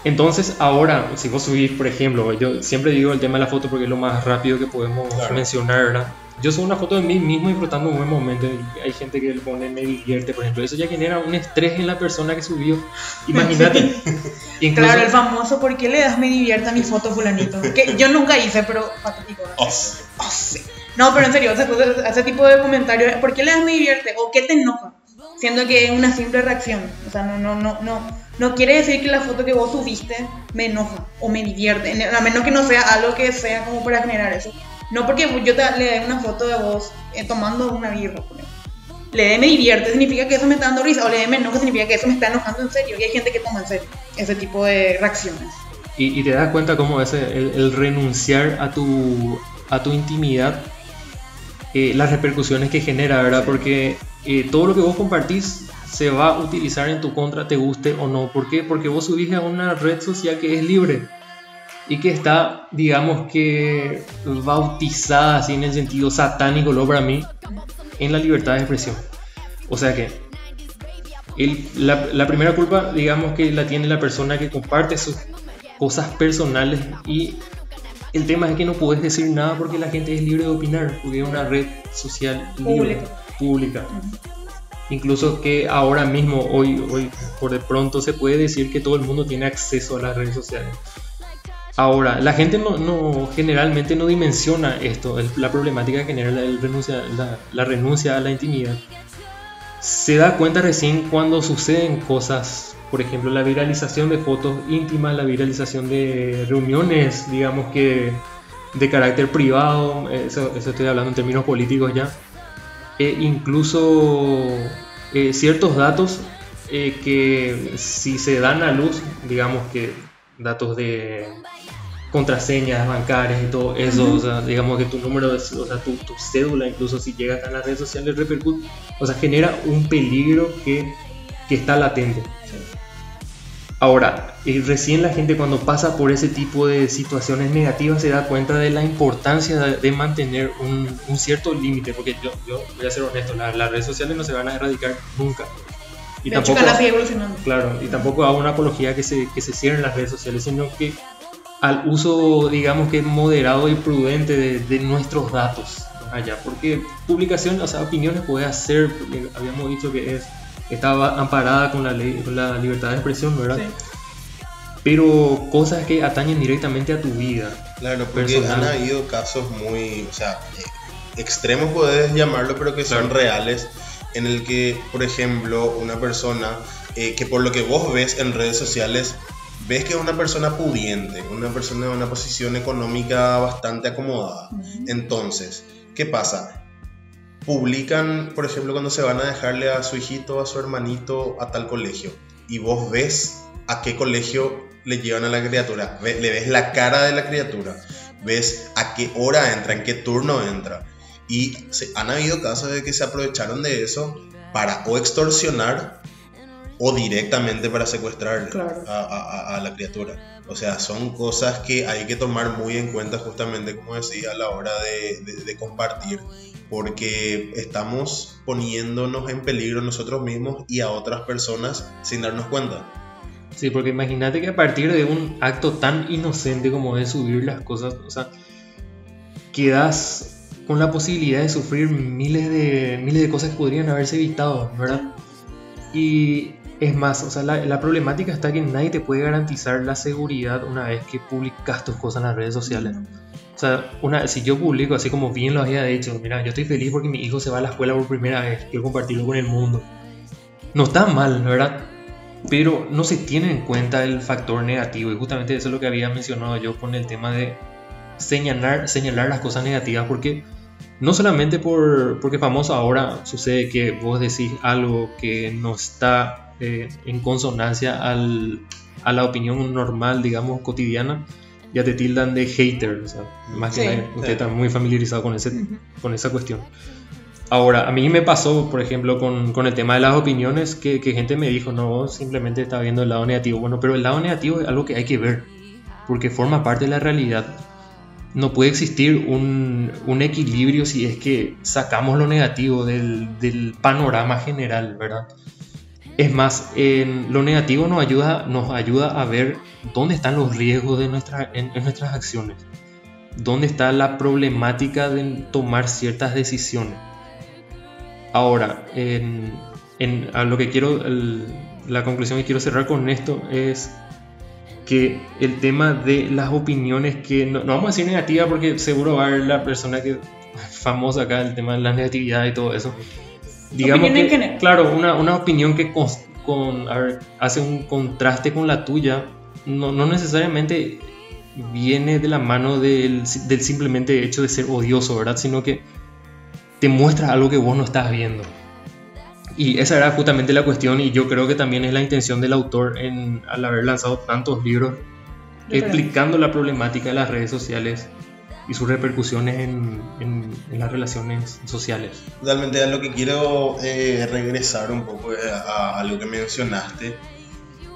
Entonces, ahora, si vos subís, por ejemplo, yo siempre digo el tema de la foto porque es lo más rápido que podemos Claro. mencionar, ¿verdad? Yo subo una foto de mí mismo disfrutando un buen momento. Hay gente que le pone me divierte, por ejemplo. Eso ya genera un estrés en la persona que subió. Imagínate. Incluso, Claro, el famoso, ¿por qué le das me divierte a mi foto fulanito? Que yo nunca hice, pero patético. ¿no? Oh, sí. Oh, sí. No, pero en serio, ese, ese tipo de comentarios, ¿por qué le das me divierte? ¿O qué te enoja? Siendo que es una simple reacción. O sea, no, no, no, no, no quiere decir que la foto que vos subiste me enoja o me divierte. A menos que no sea algo que sea como para generar eso. No porque yo te, le dé una foto de vos eh, tomando una birra, por ejemplo. Le dé me divierte significa que eso me está dando risa, o le dé me enoja significa que eso me está enojando en serio. Y hay gente que toma en serio ese tipo de reacciones. y, te das cuenta cómo el, el renunciar a tu, a tu intimidad, eh, las repercusiones que genera, ¿verdad? Porque eh, todo lo que vos compartís se va a utilizar en tu contra, te guste o no. ¿Por qué? Porque vos subís a una red social que es libre y que está, digamos que, bautizada así en el sentido satánico, lo para mí, en la libertad de expresión. O sea que el- la, la primera culpa, digamos que la tiene la persona que comparte sus cosas personales y el tema es que no puedes decir nada porque la gente es libre de opinar, porque es una red social libre, Pública. pública. Incluso que ahora mismo, hoy, hoy por de pronto se puede decir que todo el mundo tiene acceso a las redes sociales. Ahora, la gente no, no- generalmente no dimensiona esto, el- la problemática que genera la, el renuncia, la, la renuncia a la intimidad. Se da cuenta recién cuando suceden cosas, por ejemplo, la viralización de fotos íntimas, la viralización de reuniones, digamos que de carácter privado, eso, eso estoy hablando en términos políticos ya, e incluso eh, ciertos datos eh, que si se dan a luz, digamos que datos de contraseñas bancarias y todo eso, o sea, digamos que tu número, de, o sea, tu, tu cédula, incluso si llega hasta las redes sociales, repercute, o sea, genera un peligro que, que está latente. Ahora, eh, recién la gente cuando pasa por ese tipo de situaciones negativas se da cuenta de la importancia de, de mantener un, un cierto límite, porque yo, yo voy a ser honesto, la- las redes sociales no se van a erradicar nunca. Y hecho, tampoco, cada sigue evolucionando. claro, y tampoco hago una apología que se, que se cierren las redes sociales, sino que al uso, digamos que moderado y prudente de, de nuestros datos allá, porque publicación, o sea, opiniones puede hacer, porque habíamos dicho que es estaba amparada con la ley, con la libertad de expresión, ¿verdad? Sí. Pero cosas que atañen directamente a tu vida. Claro, porque Personal. han habido casos muy, o sea, eh, extremos puedes llamarlo, pero que son Claro. reales, en el que, por ejemplo, una persona eh, que por lo que vos ves en redes sociales, ves que es una persona pudiente, una persona en una posición económica bastante acomodada. Entonces, ¿qué pasa? publican, por ejemplo, cuando se van a dejarle a su hijito, a su hermanito, a tal colegio, y vos ves a qué colegio le llevan a la criatura, le ves la cara de la criatura, ves a qué hora entra, en qué turno entra. Y se- han habido casos de que se aprovecharon de eso para o extorsionar o directamente para secuestrar Claro. a, a- a- la criatura. O sea, son cosas que hay que tomar muy en cuenta justamente, como decía, a la hora de, de- de compartir, porque estamos poniéndonos en peligro nosotros mismos y a otras personas sin darnos cuenta. Sí, porque imagínate que a partir de un acto tan inocente como es subir las cosas, o sea, quedas con la posibilidad de sufrir miles de, miles de cosas que podrían haberse evitado, ¿verdad? Y es más, o sea, la, la problemática está que nadie te puede garantizar la seguridad una vez que publicas tus cosas en las redes sociales. O sea, una, si yo publico así como bien lo había hecho, mira, yo estoy feliz porque mi hijo se va a la escuela por primera vez, quiero compartirlo con el mundo. No está mal, ¿verdad? Pero no se tiene en cuenta el factor negativo y justamente eso es lo que había mencionado yo con el tema de señalar, señalar las cosas negativas porque no solamente por, porque famoso ahora sucede que vos decís algo que no está eh, en consonancia al, a la opinión normal, digamos, cotidiana, ya te tildan de hater, o sea, más que Sí. nada, usted está muy familiarizado con, ese, Ujú. con esa cuestión. Ahora, a mí me pasó, por ejemplo, con, con el tema de las opiniones, que, que gente me dijo, no, simplemente está viendo el lado negativo. Bueno, pero el lado negativo es algo que hay que ver, porque forma parte de la realidad. No puede existir un, un equilibrio si es que sacamos lo negativo del, del panorama general, ¿verdad? Es más, en lo negativo nos ayuda, nos ayuda a ver dónde están los riesgos de nuestra, en, nuestras acciones, dónde está la problemática de tomar ciertas decisiones. Ahora, en, a lo que quiero, la conclusión que quiero cerrar con esto es que el tema de las opiniones que no, no vamos a decir negativa porque seguro va a haber la persona que famosa acá el tema de la negatividad y todo eso digamos en que claro una, una opinión que con, a ver, hace un contraste con la tuya no, no necesariamente viene de la mano del, del simplemente hecho de ser odioso verdad sino que te muestra algo que vos no estás viendo. Y esa era justamente la cuestión y yo creo que también es la intención del autor en, al haber lanzado tantos libros explicando la problemática de las redes sociales y sus repercusiones en, en- en las relaciones sociales. Realmente a lo que quiero eh, regresar un poco eh, a, a lo que mencionaste,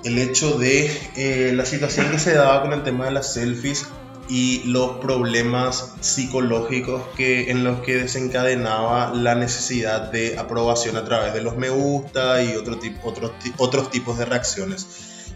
el hecho de eh, la situación que se daba con el tema de las selfies y los problemas psicológicos que, en los que desencadenaba la necesidad de aprobación a través de los me gusta y otro otros, otros tipos de reacciones.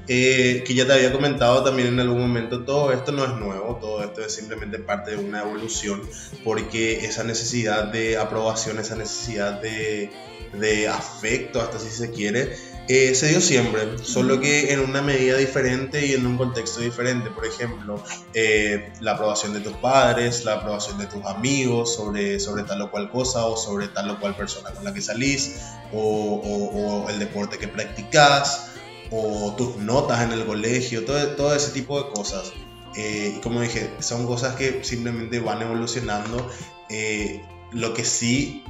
Eh, que ya te había comentado también en algún momento, todo esto no es nuevo, todo esto es simplemente parte de una evolución, porque esa necesidad de aprobación, esa necesidad de, de afecto, hasta si se quiere, eh, se dio siempre, solo que en una medida diferente y en un contexto diferente. Por ejemplo, eh, la aprobación de tus padres, la aprobación de tus amigos sobre, sobre tal o cual cosa o sobre tal o cual persona con la que salís, o, o- o el deporte que practicas, o tus notas en el colegio, todo, todo ese tipo de cosas. Eh, como dije, son cosas que simplemente van evolucionando. Eh, lo que sí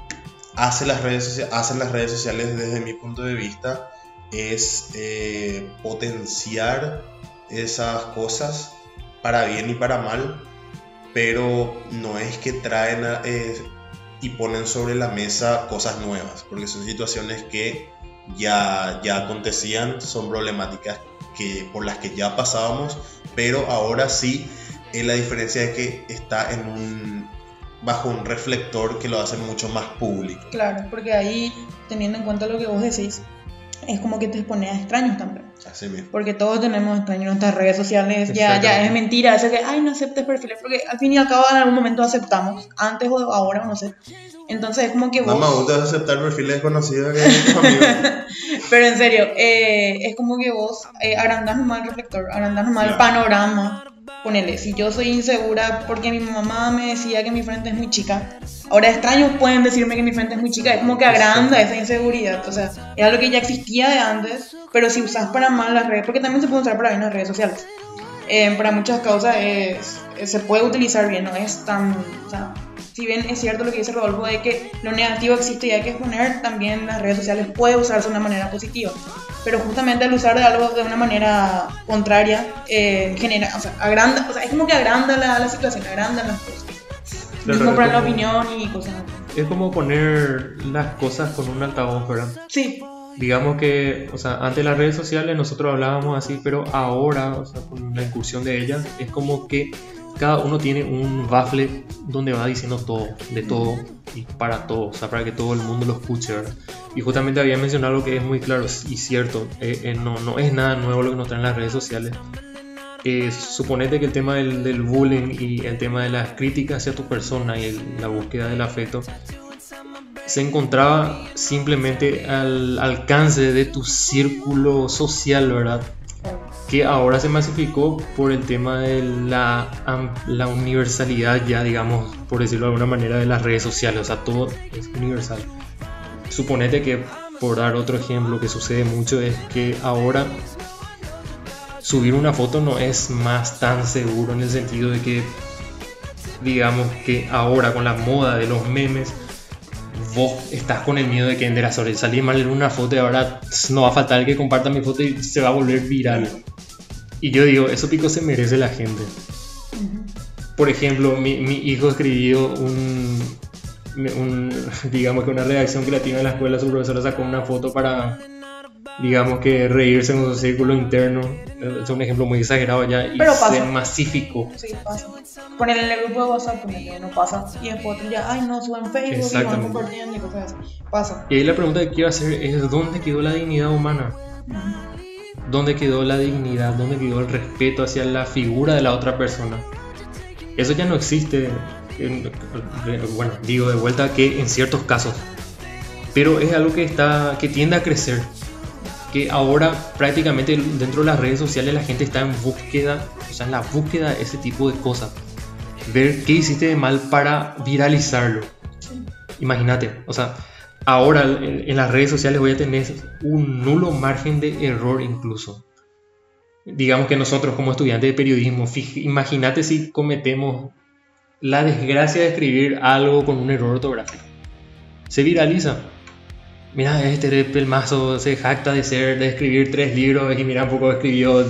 hace las redes, hacen las redes sociales desde mi punto de vista es eh, potenciar esas cosas para bien y para mal, pero no es que traen a- eh, y ponen sobre la mesa cosas nuevas, porque son situaciones que ya, ya acontecían, son problemáticas que, por las que ya pasábamos, pero ahora sí eh, la diferencia es que está en un, bajo un reflector que lo hace mucho más público. Claro, porque ahí, teniendo en cuenta lo que vos decís, es como que te expones a extraños también. Así mismo. Porque todos tenemos extraños en nuestras redes sociales. Ya, ya es mentira eso que, ay, no aceptes perfiles. Porque al fin y al cabo en algún momento aceptamos. Antes o ahora, no sé. Entonces es como que vos... Mamá, vos te vas a aceptar perfiles desconocidos. Pero en serio, eh, es como que vos eh, agrandás nomás el reflector, agrandás nomás el panorama. Ponele, si yo soy insegura porque mi mamá me decía que mi frente es muy chica, ahora extraños pueden decirme que mi frente es muy chica, es como que agranda esa inseguridad. O sea, es algo que ya existía de antes, pero si usas para mal las redes, porque también se puede usar para bien las redes sociales. Eh, para muchas causas es- eh, se puede utilizar bien, no es tan. O sea, si bien es cierto lo que dice Rodolfo de que lo negativo existe y hay que exponer, también las redes sociales puede usarse de una manera positiva. Pero justamente al usar de algo de una manera contraria, eh, genera, o sea, agranda, o sea, es como que agranda la, la situación, agranda las cosas. Claro, Mismo para la opinión y cosas así. Es como poner las cosas con un altavoz, ¿verdad? Sí, Digamos que, o sea, antes de las redes sociales nosotros hablábamos así, pero ahora, o sea, con la incursión de ellas, es como que cada uno tiene un bafle donde va diciendo todo, de todo y para todo, o sea, para que todo el mundo lo escuche, ¿verdad? Y justamente había mencionado algo que es muy claro y cierto, eh, eh, no, no es nada nuevo lo que nos traen las redes sociales. Eh, suponete que el tema del, bullying y el tema de las críticas hacia tu persona y la búsqueda del afecto se encontraba simplemente al alcance de tu círculo social, ¿verdad? Que ahora se masificó por el tema de la, la universalidad ya, digamos, por decirlo de alguna manera, de las redes sociales. O sea, todo es universal. Suponete que, por dar otro ejemplo que sucede mucho, es que ahora subir una foto no es más tan seguro en el sentido de que, digamos que ahora con la moda de los memes, vos estás con el miedo de que de la salir mal en una foto y ahora no va a faltar el que comparta mi foto y se va a volver viral. Y yo digo, eso pico se merece la gente. Por ejemplo, mi, mi hijo escribió un, un- digamos que una redacción creativa en la escuela, su profesora sacó una foto para, digamos que reírse en su círculo interno. Es un ejemplo muy exagerado ya y Pero pasa. se masificó. sí, pasa. Poner en el grupo de WhatsApp, ponerle, no pasa. Y después otro ya, ay, no, suben Facebook y van compartiendo y cosas así. Pasa. Y ahí la pregunta que quiero hacer es, ¿dónde quedó la dignidad humana? ¿Dónde quedó la dignidad? ¿Dónde quedó el respeto hacia la figura de la otra persona? Eso ya no existe. en- bueno, digo de vuelta que en ciertos casos. Pero es algo que está que tiende a crecer. Que ahora prácticamente dentro de las redes sociales la gente está en búsqueda, o sea, en la búsqueda de ese tipo de cosas. Ver qué hiciste de mal para viralizarlo. Imagínate, o sea, ahora en, en las redes sociales voy a tener un nulo margen de error incluso. Digamos que nosotros como estudiantes de periodismo, imagínate si cometemos la desgracia de escribir algo con un error ortográfico. Se viraliza. Mira, este pelmazo se jacta de ser, de escribir tres libros y mira un poco escribió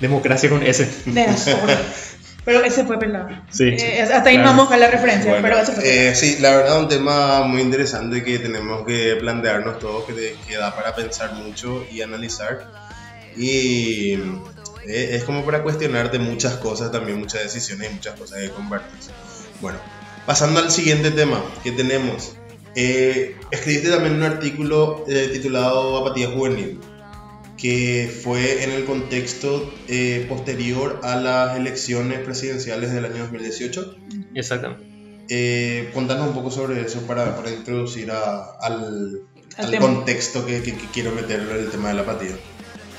Democracia con S. De. Pero ese fue pelado. Sí. Eh, hasta ahí Claro. no vamos a la referencia, Bueno, pero ese fue eh, sí, la verdad un tema muy interesante que tenemos que plantearnos todos, que, que da para pensar mucho y analizar. Y eh, es como para cuestionarte muchas cosas, también muchas decisiones y muchas cosas que compartes. Bueno, pasando al siguiente tema que tenemos. Eh, escribiste también un artículo eh, titulado Apatía Juvenil, que fue en el contexto eh, posterior a las elecciones presidenciales del año 2018. Exactamente. Eh, contanos un poco sobre eso para, para introducir a- al, Al al contexto que, que- que quiero meter el tema de la apatía.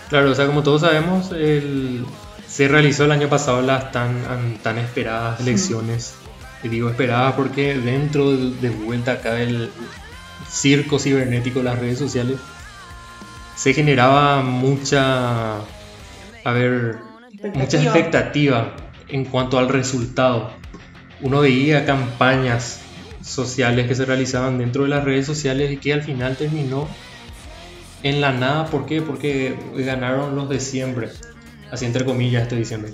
Claro, o sea, como todos sabemos, el- se realizó el año pasado las tan, an- tan esperadas elecciones. Y digo esperadas porque dentro de, de vuelta acá del circo cibernético de las redes sociales se generaba mucha, a ver, mucha Expectativa. expectativa en cuanto al resultado. Uno veía campañas sociales que se realizaban dentro de las redes sociales y que al final terminó en la nada. ¿Por qué? Porque ganaron los de siempre. Así entre comillas estoy diciendo.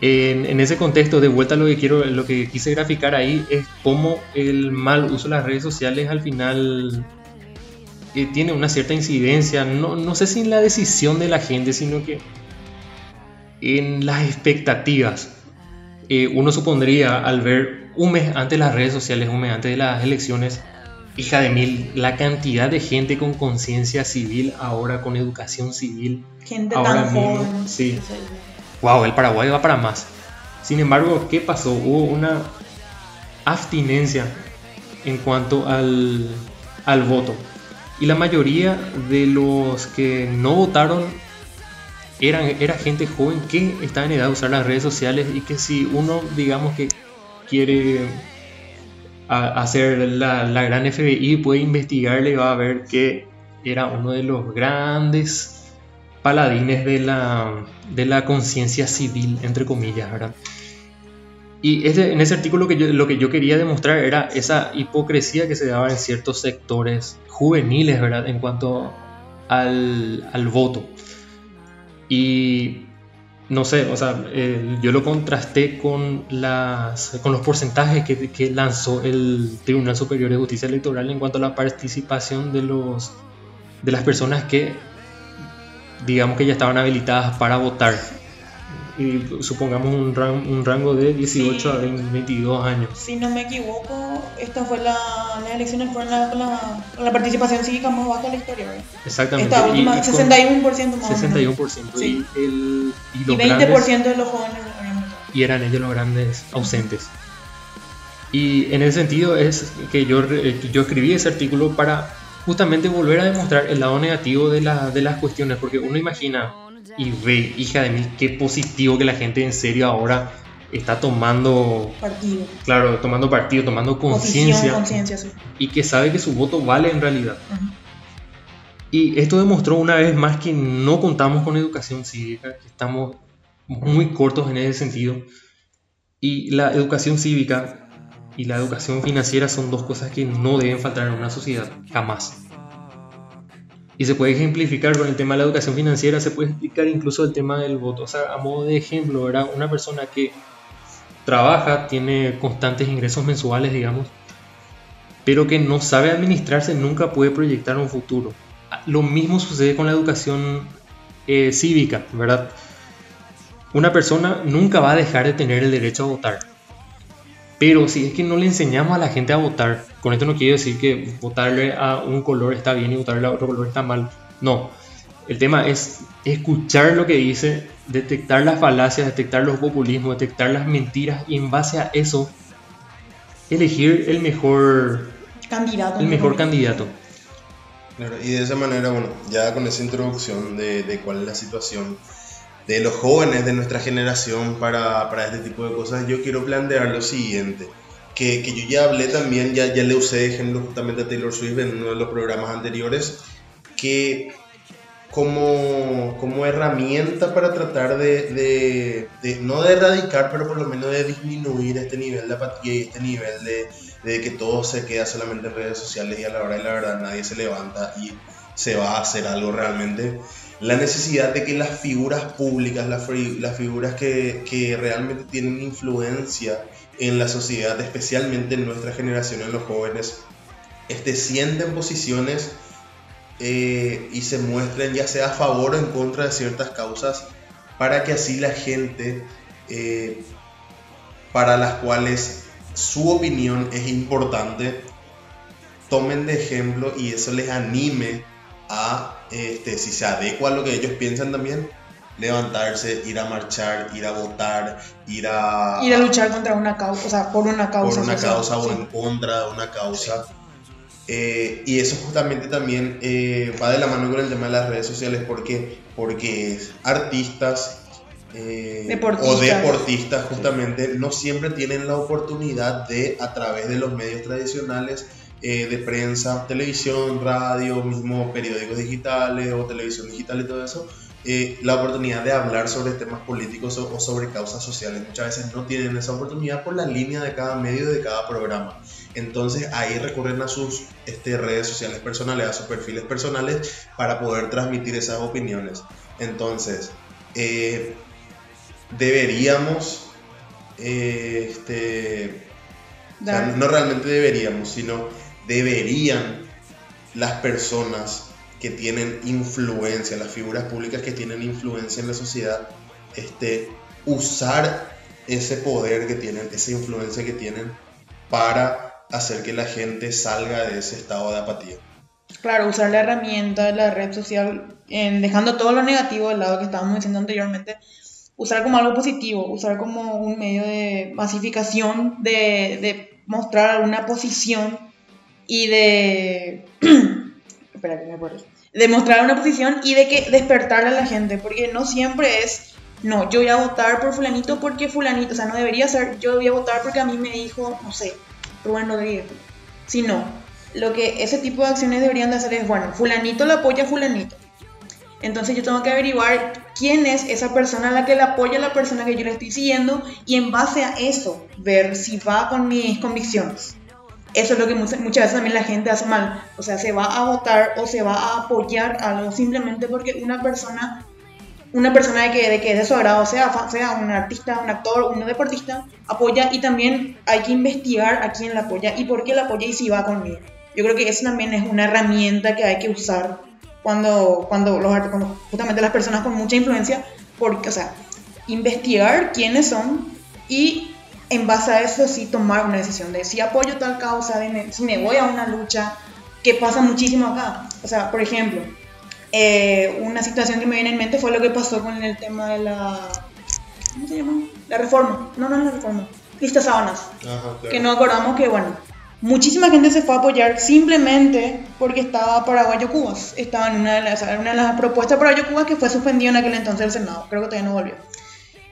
En, en ese contexto, de vuelta lo que quiero, lo que quise graficar ahí es cómo el mal uso de las redes sociales al final eh, tiene una cierta incidencia, no, no sé si en la decisión de la gente, sino que en las expectativas. Eh, uno supondría al ver un mes antes de las redes sociales, un mes antes de las elecciones, hija de mil, la cantidad de gente con conciencia civil ahora, con educación civil, Gente ahora tan mismo, joven. sí. wow, el Paraguay va para más. Sin embargo, ¿qué pasó? Hubo una abstinencia en cuanto al, al voto. Y la mayoría de los que no votaron eran, era gente joven que estaba en edad de usar las redes sociales y que si uno, digamos que quiere hacer la, la gran FBI, puede investigarle y va a ver que era uno de los grandes paladines de la, de la conciencia civil, entre comillas, ¿verdad? Y este, en ese artículo que yo, lo que yo quería demostrar era esa hipocresía que se daba en ciertos sectores juveniles, ¿verdad? En cuanto al, al voto. Y no sé, o sea, yo lo contrasté con, las, con los porcentajes que, que lanzó el Tribunal Superior de Justicia Electoral en cuanto a la participación de, los, de las personas que, digamos que ya estaban habilitadas para votar. Y supongamos un, ran- un rango de 18 Sí. a 20 22 años. Si no me equivoco, esta fue la, las elecciones fueron la, la, la participación cívica más baja de la historia, ¿verdad? Exactamente. Esta Y- última, y con 61% más o menos. 61%. Sí. Y, el, y Y los 20% grandes- de los jóvenes y eran ellos los grandes ausentes. Y en ese sentido es que yo, yo escribí ese artículo para justamente volver a demostrar el lado negativo de, la- de las cuestiones, porque uno imagina y ve, hija de mí, qué positivo que la gente en serio ahora está tomando, Partido. claro, tomando partido, tomando conciencia sí. y que sabe que su voto vale en realidad. Y esto demostró una vez más que no contamos con educación cívica, que estamos muy cortos en ese sentido. Y la educación cívica y la educación financiera son dos cosas que no deben faltar en una sociedad, jamás. Y se puede ejemplificar con el tema de la educación financiera, se puede explicar incluso el tema del voto. O sea, a modo de ejemplo, ¿verdad? Una persona que trabaja, tiene constantes ingresos mensuales, digamos, pero que no sabe administrarse, nunca puede proyectar un futuro. Lo mismo sucede con la educación eh, cívica, ¿verdad? Una persona nunca va a dejar de tener el derecho a votar. Pero si es que no le enseñamos a la gente a votar, con esto no quiero decir que votarle a un color está bien y votarle a otro color está mal. No. El tema es escuchar lo que dice, detectar las falacias, detectar los populismos, detectar las mentiras y en base a eso elegir el mejor, Candidato. el mejor candidato. Claro, y de esa manera, bueno, ya con esa introducción de, de cuál es la situación de los jóvenes de nuestra generación para, para este tipo de cosas, yo quiero plantear lo siguiente, que, que yo ya hablé también, ya, ya le usé ejemplo justamente a Taylor Swift en uno de los programas anteriores, que como, como herramienta para tratar de, de- de- no de erradicar, pero por lo menos de disminuir este nivel de apatía y este nivel de, de que todo se queda solamente en redes sociales y a la hora de la verdad nadie se levanta y se va a hacer algo realmente. La necesidad de que las figuras públicas, las, fi- las figuras que, que realmente tienen influencia en la sociedad, especialmente en nuestra generación, en los jóvenes, este, sienten posiciones eh, y se muestren ya sea a favor o en contra de ciertas causas para que así la gente eh, para las cuales su opinión es importante tomen de ejemplo y eso les anime a este, si se adecua a lo que ellos piensan también levantarse, ir a marchar, ir a votar, ir a, Ir a luchar contra una causa, o sea, por una causa. por una social, causa o en contra de una causa. Eh, y eso justamente también eh, va de la mano con el tema de las redes sociales porque, porque artistas eh, Deportistas. o deportistas justamente no siempre tienen la oportunidad de a través de los medios tradicionales eh, de prensa, televisión, radio, mismo periódicos digitales o televisión digital y todo eso, eh, la oportunidad de hablar sobre temas políticos o, o sobre causas sociales. Muchas veces no tienen esa oportunidad por la línea de cada medio de cada programa. Entonces ahí recurren a sus este, redes sociales personales, a sus perfiles personales para poder transmitir esas opiniones. Entonces, eh, deberíamos, eh, este, o sea, no realmente deberíamos, sino deberían las personas que tienen influencia, las figuras públicas que tienen influencia en la sociedad, este, usar ese poder que tienen, esa influencia que tienen para hacer que la gente salga de ese estado de apatía. Claro, usar la herramienta de la red social, dejando todo lo negativo del lado que estábamos diciendo anteriormente, usar como algo positivo, usar como un medio de masificación, de, de mostrar una posición y de... Espera que me acuerdo. De una posición y de que despertar a la gente, porque no siempre es, no, yo voy a votar por fulanito porque fulanito, o sea, no debería ser, yo voy a votar porque a mí me dijo, no sé, Rubén Rodríguez, sino lo que ese tipo de acciones deberían de hacer es, bueno, fulanito lo apoya fulanito. Entonces yo tengo que averiguar quién es esa persona a la que le apoya a la persona que yo le estoy siguiendo y en base a eso ver si va con mis convicciones. Eso es lo que muchas, veces también la gente hace mal. O sea, se va a votar o se va a apoyar algo simplemente porque una persona, una persona de que, de que es de su agrado, sea, sea un artista, un actor, un deportista, apoya y también hay que investigar a quién la apoya y por qué la apoya y si va conmigo. Yo creo que eso también es una herramienta que hay que usar cuando, cuando, cuando justamente las personas con mucha influencia, porque, o sea, investigar quiénes son y en base a eso sí tomar una decisión de si apoyo tal causa, de me- si me voy a una lucha, que pasa muchísimo acá. O sea, por ejemplo, eh, una situación que me viene en mente fue lo que pasó con el tema de la... ¿Cómo se llama? La reforma. No, no es la reforma. Lista sábanas Ajá, claro. que nos acordamos que, bueno, muchísima gente se fue a apoyar simplemente porque estaba Paraguayo Cubas. Estaba en una de las, una de las propuestas de Paraguayo Cubas que fue suspendido en aquel entonces el Senado. Creo que todavía no volvió.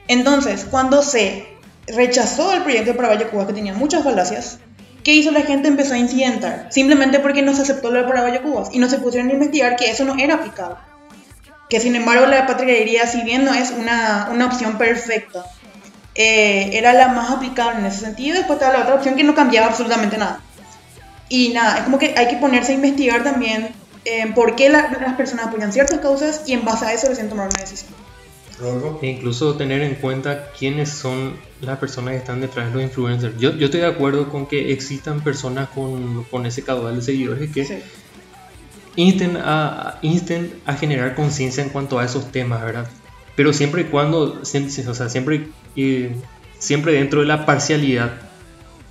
Entonces, cuando se rechazó el proyecto de Paraguayo Cubas, que tenía muchas falacias, ¿qué hizo la gente? Empezó a incidentar. Simplemente porque no se aceptó lo de Cubas y no se pusieron a investigar que eso no era aplicable. Que sin embargo la patrullaría, si bien no es una, una opción perfecta, eh, era la más aplicable en ese sentido. Después estaba la otra opción que no cambiaba absolutamente nada. Y nada, es como que hay que ponerse a investigar también eh, por qué la- las personas apoyan ciertas causas y en base a eso recién tomar una decisión. E incluso tener en cuenta quiénes son las personas que están detrás de los influencers. Yo, yo estoy de acuerdo con que existan personas con, con ese caudal de seguidores que Sí. insten a, insten a generar conciencia en cuanto a esos temas, ¿verdad? Pero siempre y cuando, o sea, siempre, eh, siempre dentro de la parcialidad,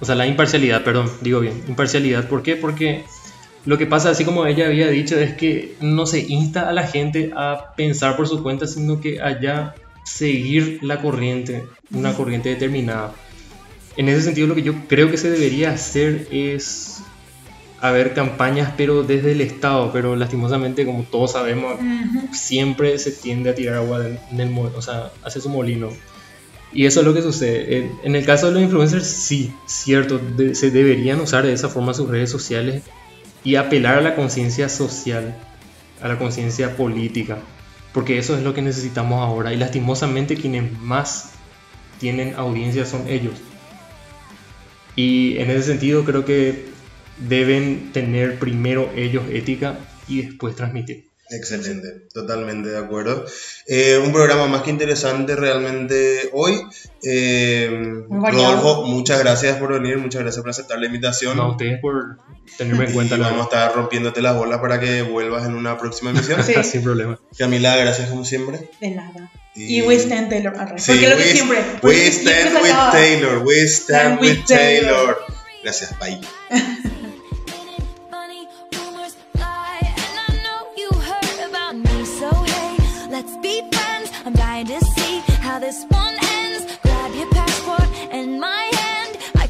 o sea, la imparcialidad, perdón, digo bien, imparcialidad, ¿por qué? Porque lo que pasa, así como ella había dicho, es que no se insta a la gente a pensar por su cuenta, sino que allá seguir la corriente, una corriente determinada. En ese sentido, lo que yo creo que se debería hacer es haber campañas, pero desde el Estado, pero lastimosamente, como todos sabemos, siempre se tiende a tirar agua del mo- o sea, hace su molino. Y eso es lo que sucede. En, en el caso de los influencers, sí, cierto, de- se deberían usar de esa forma sus redes sociales y apelar a la conciencia social, a la conciencia política, porque eso es lo que necesitamos ahora. Y lastimosamente quienes más tienen audiencia son ellos. Y en ese sentido creo que deben tener primero ellos ética y después transmitir. Excelente, totalmente de acuerdo. Eh, un programa más que interesante realmente hoy. Eh. Rodolfo, muchas gracias por venir, muchas gracias por aceptar la invitación. No, a ustedes por tenerme en y cuenta. la vamos a estar rompiéndote las bolas para que vuelvas en una próxima emisión. Sí. Sin problema. Camila, gracias como siempre. De nada. Y- Y, we stand Taylor. Sí, porque lo que we- siempre. We stand siempre with Taylor. We stand Stand with with Taylor. Taylor. Gracias, bye.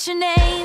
write your name.